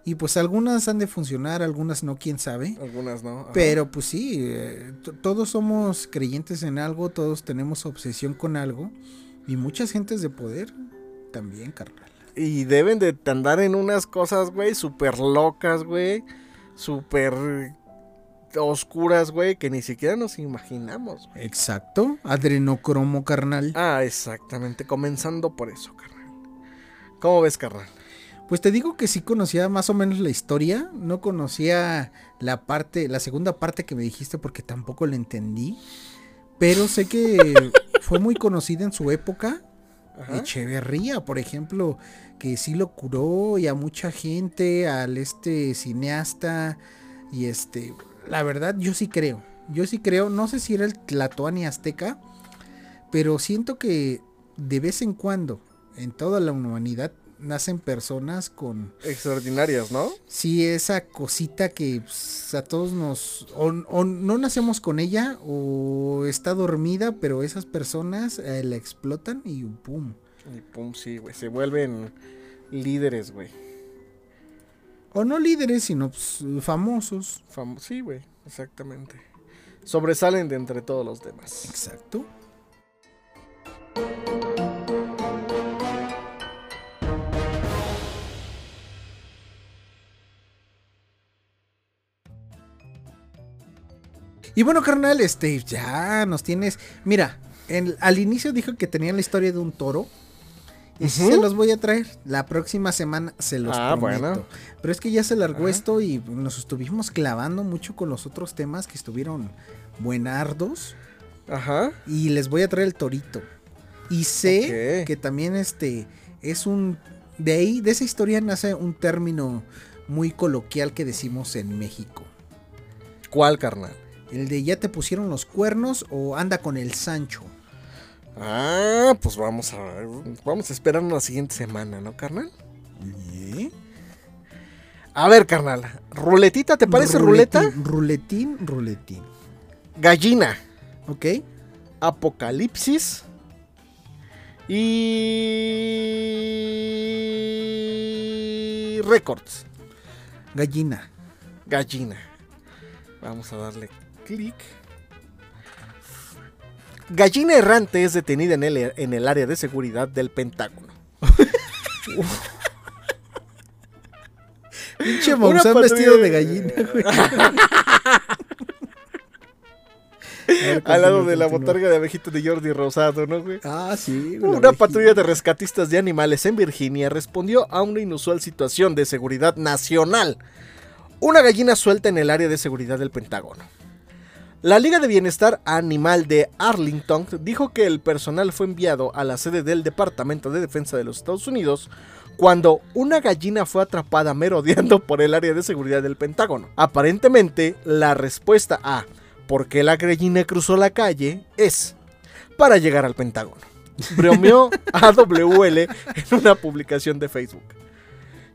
Y pues algunas han de funcionar, algunas no, quién sabe. Algunas no. ajá. Pero pues sí, eh, todos somos creyentes en algo, todos tenemos obsesión con algo. Y muchas gentes de poder también, carnal. Y deben de andar en unas cosas, güey, súper locas, güey. Súper oscuras, güey, que ni siquiera nos imaginamos. güey. Exacto, adrenocromo, carnal. Ah, exactamente. Comenzando por eso, carnal. ¿Cómo ves, carnal? Pues te digo que sí conocía más o menos la historia, no conocía la parte, la segunda parte que me dijiste porque tampoco la entendí, pero sé que fue muy conocida en su época. Ajá. Echeverría, por ejemplo, que sí lo curó y a mucha gente, al este cineasta y este, la verdad yo sí creo, yo sí creo, no sé si era el Tlatoani azteca, pero siento que de vez en cuando en toda la humanidad nacen personas con Extraordinarias, ¿no? sí esa cosita que pues, a todos nos o, o no nacemos con ella o está dormida, pero esas personas eh, la explotan y pum. Y pum, sí, güey. Se vuelven líderes, güey. O no líderes, sino pues, famosos. Fam- sí, güey. Exactamente. Sobresalen de entre todos los demás. Exacto. Y bueno, carnal, este, ya nos tienes. Mira, en- al inicio dijo que tenía la historia de un toro. Y sí Ujú. se los voy a traer. La próxima semana se los Ah, prometo. bueno. Pero es que ya se largó Ajá. esto y nos estuvimos clavando mucho con los otros temas que estuvieron buenardos. Ajá. Y les voy a traer el torito. Y sé que también este es un. De ahí, de esa historia nace un término muy coloquial que decimos en México. ¿Cuál, carnal? El de ya te pusieron los cuernos o anda con el Sancho. Ah, pues vamos a vamos a esperar la siguiente semana, ¿no, carnal? A ver, carnal. ¿Ruletita? ¿Te parece ruleta? Ruletín, ruletín. Gallina. ¿Ok? Apocalipsis. Y. Records. Gallina. Gallina. Vamos a darle clic. Gallina errante es detenida en el, en el área de seguridad del Pentágono. Pinche Maussan vestido de gallina, güey. Ver, Al lado de la botarga de abejito de Jordi Rosado, ¿no, güey? Ah, sí. güey, Una patrulla de rescatistas de animales en Virginia respondió a una inusual situación de seguridad nacional. Una gallina suelta en el área de seguridad del Pentágono. La Liga de Bienestar Animal de Arlington dijo que el personal fue enviado a la sede del Departamento de Defensa de los Estados Unidos cuando una gallina fue atrapada merodeando por el área de seguridad del Pentágono. Aparentemente, la respuesta a ¿por qué la gallina cruzó la calle? es para llegar al Pentágono. Bromeó AWL en una publicación de Facebook.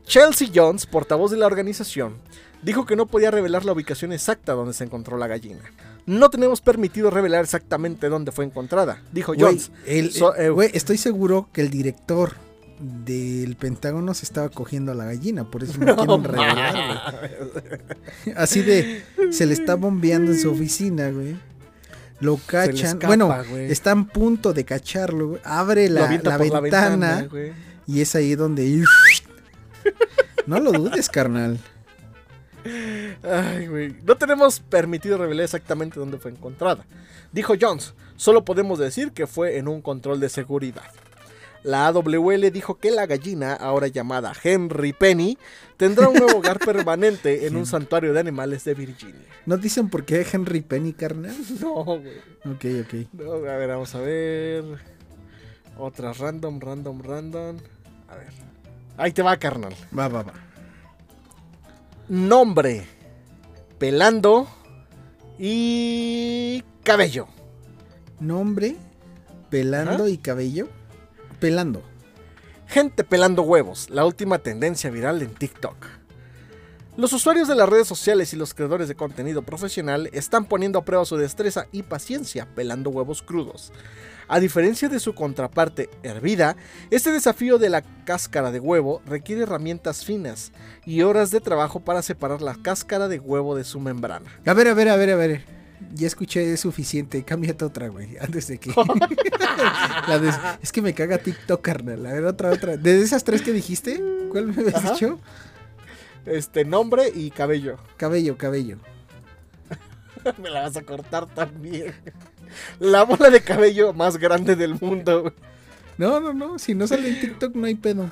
Chelsea Jones, portavoz de la organización, dijo que no podía revelar la ubicación exacta donde se encontró la gallina. No tenemos permitido revelar exactamente dónde fue encontrada, dijo Jones. el- So- eh, güey, estoy seguro que el director del Pentágono se estaba cogiendo a la gallina, por eso no, quieren revelar. Así de, se le está bombeando en su oficina, güey. Lo cachan, escapa, bueno, está a punto de cacharlo, güey. Abre la, ventana, y es ahí donde... No lo dudes, carnal. Ay, güey. No tenemos permitido revelar exactamente dónde fue encontrada. Dijo Jones. Solo podemos decir que fue en un control de seguridad. La AWL dijo que la gallina, ahora llamada Henry Penny, tendrá un nuevo hogar permanente en un santuario de animales de Virginia. ¿No dicen por qué Henry Penny, carnal? No, güey. Ok, ok. No, a ver, vamos a ver. Otras random, random, random. A ver. Ahí te va, carnal. Va, va, va. Nombre. Pelando. Y cabello. Nombre, pelando y cabello. Pelando. Gente pelando huevos, la última tendencia viral en TikTok. Los usuarios de las redes sociales y los creadores de contenido profesional están poniendo a prueba su destreza y paciencia pelando huevos crudos. A diferencia de su contraparte hervida, este desafío de la cáscara de huevo requiere herramientas finas y horas de trabajo para separar la cáscara de huevo de su membrana. A ver, a ver, a ver, a ver. Ya escuché, es suficiente. Cámbiate otra, güey. Antes de que. La de- Es que me caga TikTok, carnal. A ver, otra, otra. De esas tres que dijiste, ¿cuál me habías Ajá. dicho? Este nombre y cabello. Cabello, cabello. Me la vas a cortar también. La bola de cabello más grande del mundo. No, no, no. Si no sale en TikTok, no hay pedo.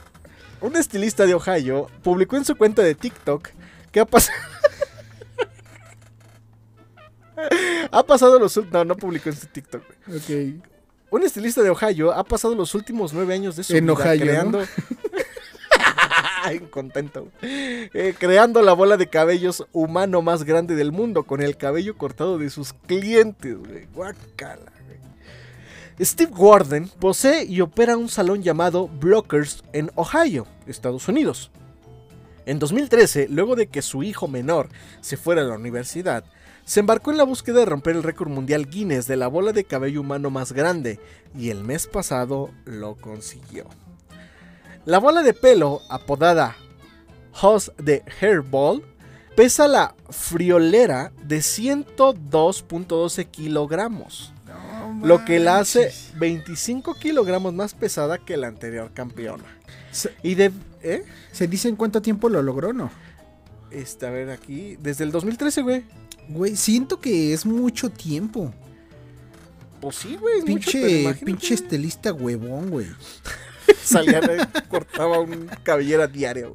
Un estilista de Ohio publicó en su cuenta de TikTok que ha pasado. ha pasado los. No, no publicó en su TikTok. Ok. Un estilista de Ohio ha pasado los últimos nueve años de su En vida Ohio, creando. contento. Eh, creando la bola de cabellos humano más grande del mundo con el cabello cortado de sus clientes. Steve Warden posee y opera un salón llamado Blockers en Ohio, Estados Unidos. En 2013, luego de que su hijo menor se fuera a la universidad, se embarcó en la búsqueda de romper el récord mundial Guinness de la bola de cabello humano más grande y el mes pasado lo consiguió. La bola de pelo, apodada House de Hairball, pesa la friolera de 102.12 kilogramos, lo que la hace 25 kilogramos más pesada que la anterior campeona. Se, Y de... ¿Eh? se dice en cuánto tiempo lo logró, ¿no? Este, a ver aquí, desde el 2013, güey. Güey, siento que es mucho tiempo. Pues sí, güey. es mucho, pero Pinche, pinche estelista huevón, güey. Salía, eh, cortaba un cabellera diario.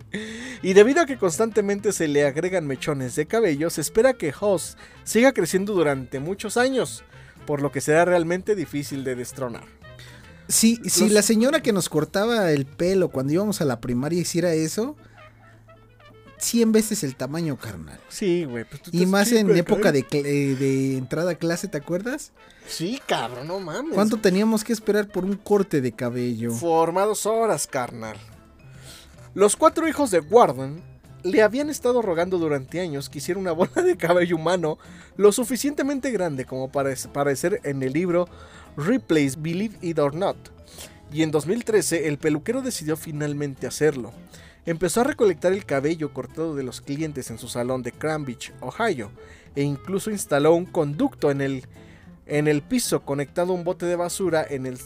Y debido a que constantemente se le agregan mechones de cabello, se espera que Hoss siga creciendo durante muchos años, por lo que será realmente difícil de destronar. Si, si la señora que nos cortaba el pelo cuando íbamos a la primaria hiciera eso, 100 veces el tamaño, carnal. Sí, güey. pues Y más en época de, eh, de entrada a clase, ¿te acuerdas? Sí, cabrón, no mames. ¿Cuánto teníamos que esperar por un corte de cabello? Formados horas, carnal. Los cuatro hijos de Warden le habían estado rogando durante años que hiciera una bola de cabello humano lo suficientemente grande como para aparecer en el libro Replace Believe It or Not. Y en 2013 el peluquero decidió finalmente hacerlo. Empezó a recolectar el cabello cortado de los clientes en su salón de Cranbridge, Ohio, e incluso instaló un conducto en el en el piso conectado un bote de basura en el,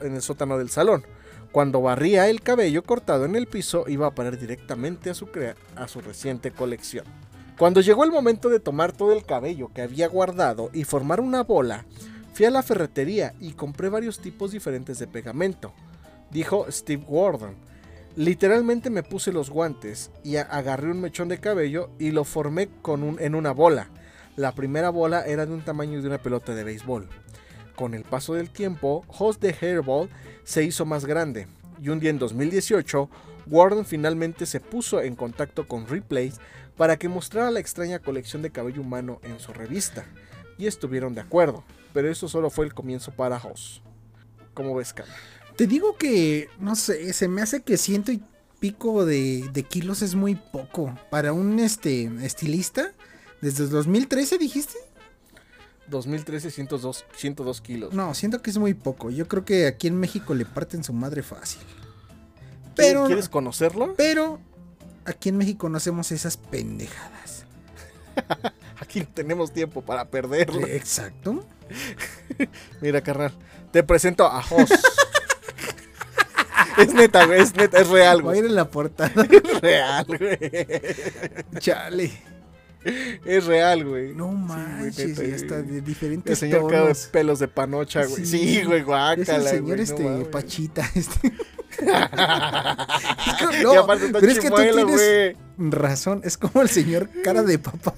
en el sótano del salón. Cuando barría el cabello cortado en el piso iba a parar directamente a su, a su reciente colección. Cuando llegó el momento de tomar todo el cabello que había guardado y formar una bola, fui a la ferretería y compré varios tipos diferentes de pegamento, dijo Steve Gordon. Literalmente me puse los guantes y agarré un mechón de cabello y lo formé con un- en una bola. La primera bola era de un tamaño de una pelota de béisbol. Con el paso del tiempo, Host de Hairball se hizo más grande y un día en 2018, Gordon finalmente se puso en contacto con Replays para que mostrara la extraña colección de cabello humano en su revista. Y estuvieron de acuerdo, pero eso solo fue el comienzo para Hoss. ¿Cómo ves, Cam? Te digo que, no sé, se me hace que ciento y pico de, de kilos es muy poco. Para un este estilista, desde el 2013 dijiste. 2013, 102, 102 kilos. No, siento que es muy poco. Yo creo que aquí en México le parten su madre fácil. ¿Quieres- Pero, ¿Quieres conocerlo? pero aquí en México no hacemos esas pendejadas. Aquí no tenemos tiempo para perderlo. Exacto. Mira, carnal, te presento a Hoss. es neta, güey, es neta, es real, Va a ir güey. en la portada. Es real, güey. Chale. Es real, güey. No manches, neta, ya está güey. de El diferentes señor cara de tonos. pelos de panocha, güey. Sí. Sí, güey, guácala, Es el señor güey, este. Pachita, este. Y no, aparte está pero es que tú tienes güey. razón, es como el señor cara de papá.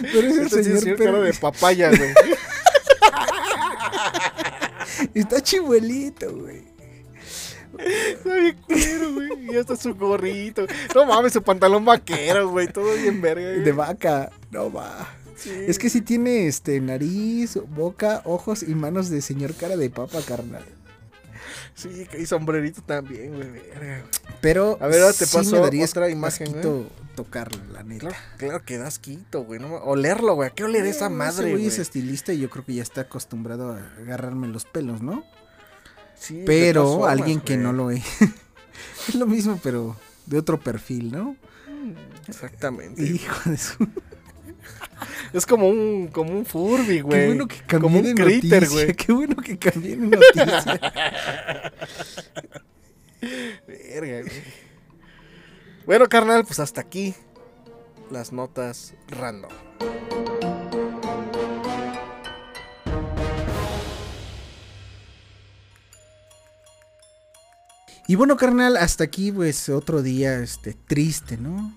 Pero es el Este sí señor, es señor cara de papaya, güey. está chimuelito, güey. Está bien culero, güey. Y hasta su gorrito. No mames, su pantalón vaquero, güey. Todo bien verga. güey. De vaca, no va. Sí. Es que sí tiene este nariz, boca, ojos y manos de señor cara de papa, carnal. Sí, y sombrerito también, güey. verga. Pero A ver, ahora te sí paso me daría otra imagen, asquito tocarlo, la neta. Claro, claro que das quito, güey. No, olerlo, güey. ¿A qué oler esa madre, güey? es estilista y yo creo que ya está acostumbrado a agarrarme los pelos, ¿no? Sí, de Pero alguien que no lo es. es lo mismo, pero de otro perfil, ¿no? Exactamente. Hijo de su. Es como un, como un Furby, güey. Qué bueno que cambié Como de un critter, noticia. güey. Qué bueno que cambié de noticia. Verga, güey. Bueno, carnal, pues hasta aquí las notas random. Y bueno, carnal, hasta aquí, pues, otro día, este, triste, ¿no?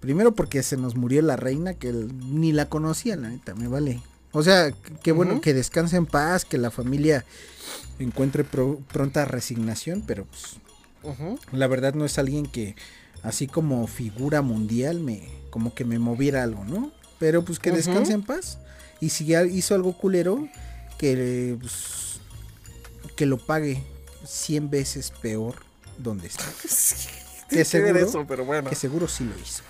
Primero porque se nos murió la reina, que ni la conocía, la neta, me vale. O sea, qué bueno que descanse en paz, que la familia encuentre pro- pronta resignación, pero pues. La verdad no es alguien que, así como figura mundial, me como que me moviera algo, ¿no? Pero pues que descanse en paz. Y si ya hizo algo culero, que, pues, que lo pague 100 veces peor donde está. Tiene que seguro? eso, pero bueno, Que seguro sí lo hizo.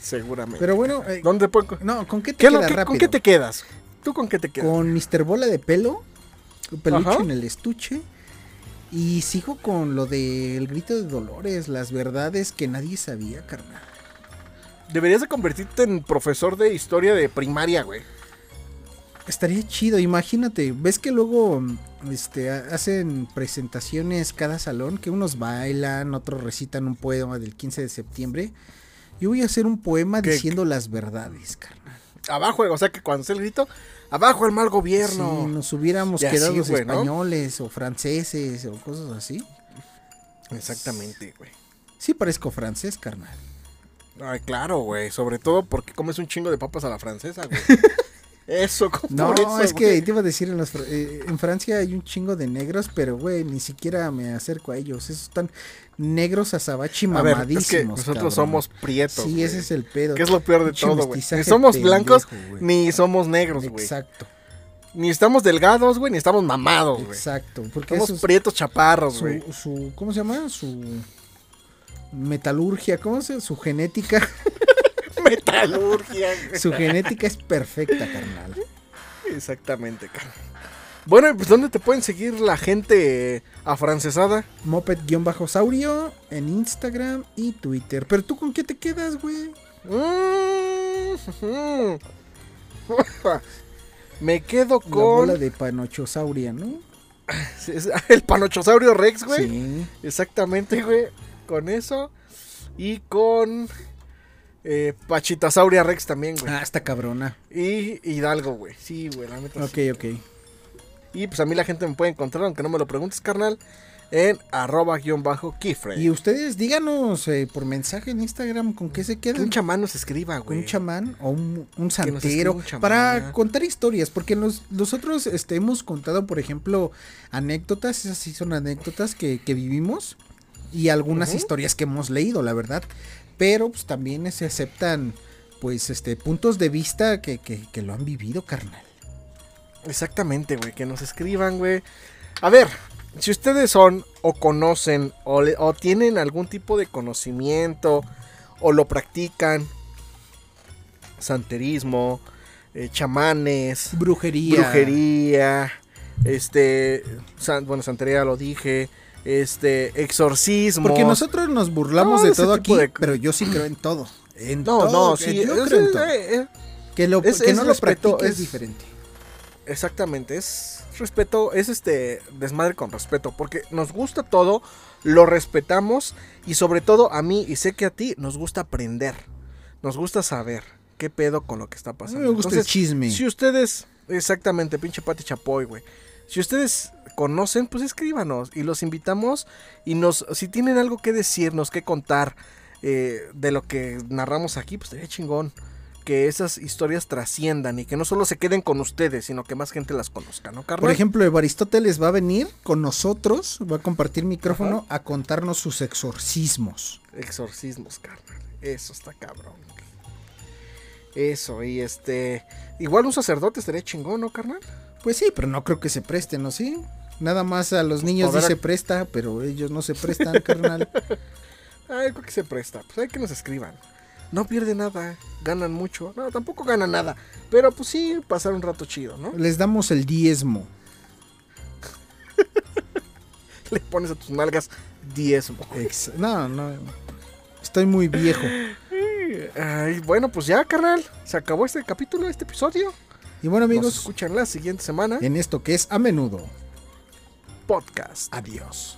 seguramente. Pero bueno, eh, ¿Dónde puedo no, ¿con qué te ¿Qué es lo queda que- rápido? ¿Con qué te quedas? ¿Tú con qué te quedas? Con Mr. Bola de pelo, peluche Ajá. en el estuche. Y sigo con lo del grito de Dolores, las verdades que nadie sabía, carnal. Deberías de convertirte en profesor de historia de primaria, güey. Estaría chido, imagínate, ves que luego mm, este, ha- hacen presentaciones cada salón, que unos bailan, otros recitan un poema del 15 de septiembre. Yo voy a hacer un poema ¿Qué? diciendo las verdades, carnal. Abajo, o sea que cuando esté el grito, abajo el mal gobierno. Si nos hubiéramos Y así, quedado los güey, ¿no? españoles o franceses o cosas así. Exactamente, güey. Sí parezco francés, carnal. Ay, claro, güey. Sobre todo porque comes un chingo de papas a la francesa, güey. Eso, co- No, eso, es que te iba a decir, en, los eh, en Francia hay un chingo de negros, pero güey, ni siquiera me acerco a ellos. Esos están negros azabachi A ver, mamadísimos. es que nosotros cabrón. somos prietos. Sí, ese es el pedo. Que es lo peor de todo, güey. Ni somos pendejo, blancos, ni somos negros, güey. Exacto, Ni estamos delgados, güey, ni estamos mamados, güey. exacto. Porque Somos eso es prietos chaparros, güey. su, su, ¿cómo se llama? Su metalurgia, ¿cómo se Su genética, Metalurgia, su genética es perfecta, carnal. Exactamente, cara. Bueno, pues ¿dónde te pueden seguir la gente afrancesada? Moped-saurio en Instagram y Twitter. Pero tú con qué te quedas, güey? Mm. Me quedo La bola con de panochosauria, ¿no? el panochosaurio Rex, güey. Sí. Exactamente, güey. Con eso. Y con eh, Pachitasauria Rex también, güey. Ah, está cabrona. Y Hidalgo, güey. Sí, güey, la neta. sí. Ok, ok. Y pues a mí la gente me puede encontrar, aunque no me lo preguntes, carnal, en arroba guion bajo keyframe. Y ustedes díganos eh, por mensaje en Instagram con qué se Que quedan. un chamán nos escriba, güey. un chamán o un, un santero un chamán. para contar historias, porque nos- nosotros este, hemos contado, por ejemplo, anécdotas, esas sí son anécdotas que, que vivimos y algunas historias que hemos leído, la verdad, pero pues también se aceptan pues este puntos de vista que, que, que lo han vivido, carnal. Exactamente, güey, que nos escriban, güey. A ver, si ustedes son o conocen o, le- o tienen algún tipo de conocimiento o lo practican, santerismo, eh, chamanes, Brujería. brujería, este, san- bueno, santería lo dije, este, exorcismo. Porque nosotros nos burlamos No, de todo aquí, de- pero yo sí creo en todo. En No, todo, no, que sí, yo es- creo en todo. eh, eh, Que, lo, es- que no lo respeto, practique es diferente. Exactamente, es respeto, es este desmadre con respeto, porque nos gusta todo, lo respetamos y sobre todo a mí y sé que a ti nos gusta aprender, nos gusta saber qué pedo con lo que está A mí pasando. me gusta el Entonces, chisme. Si ustedes, exactamente, pinche Pati Chapoy, güey. Si ustedes conocen, pues escríbanos y los invitamos y nos, si tienen algo que decirnos, que contar eh, de lo que narramos aquí, pues sería chingón que esas historias trasciendan y que no solo se queden con ustedes, sino que más gente las conozca, ¿no, carnal? Por ejemplo, Aristóteles va a venir con nosotros, va a compartir micrófono a contarnos sus exorcismos. Exorcismos, carnal. Eso está cabrón. Eso, y este. Igual un sacerdote estaría chingón, ¿no, carnal? Pues sí, pero no creo que se presten, ¿no? Sí. Nada más a los niños poder- dice presta, pero ellos no se prestan, carnal. Ay, creo que se presta. Pues hay que nos escriban. No pierde nada, ganan mucho. No, tampoco ganan nada. Pero pues sí, pasar un rato chido, ¿no? Les damos el diezmo. Le pones a tus nalgas diezmo. Ex- no, no. Estoy muy viejo. Ay, bueno, pues ya, carnal. Se acabó este capítulo, este episodio. Y bueno, Nos amigos, escuchan la siguiente semana. en esto que es a menudo. Podcast. Adiós.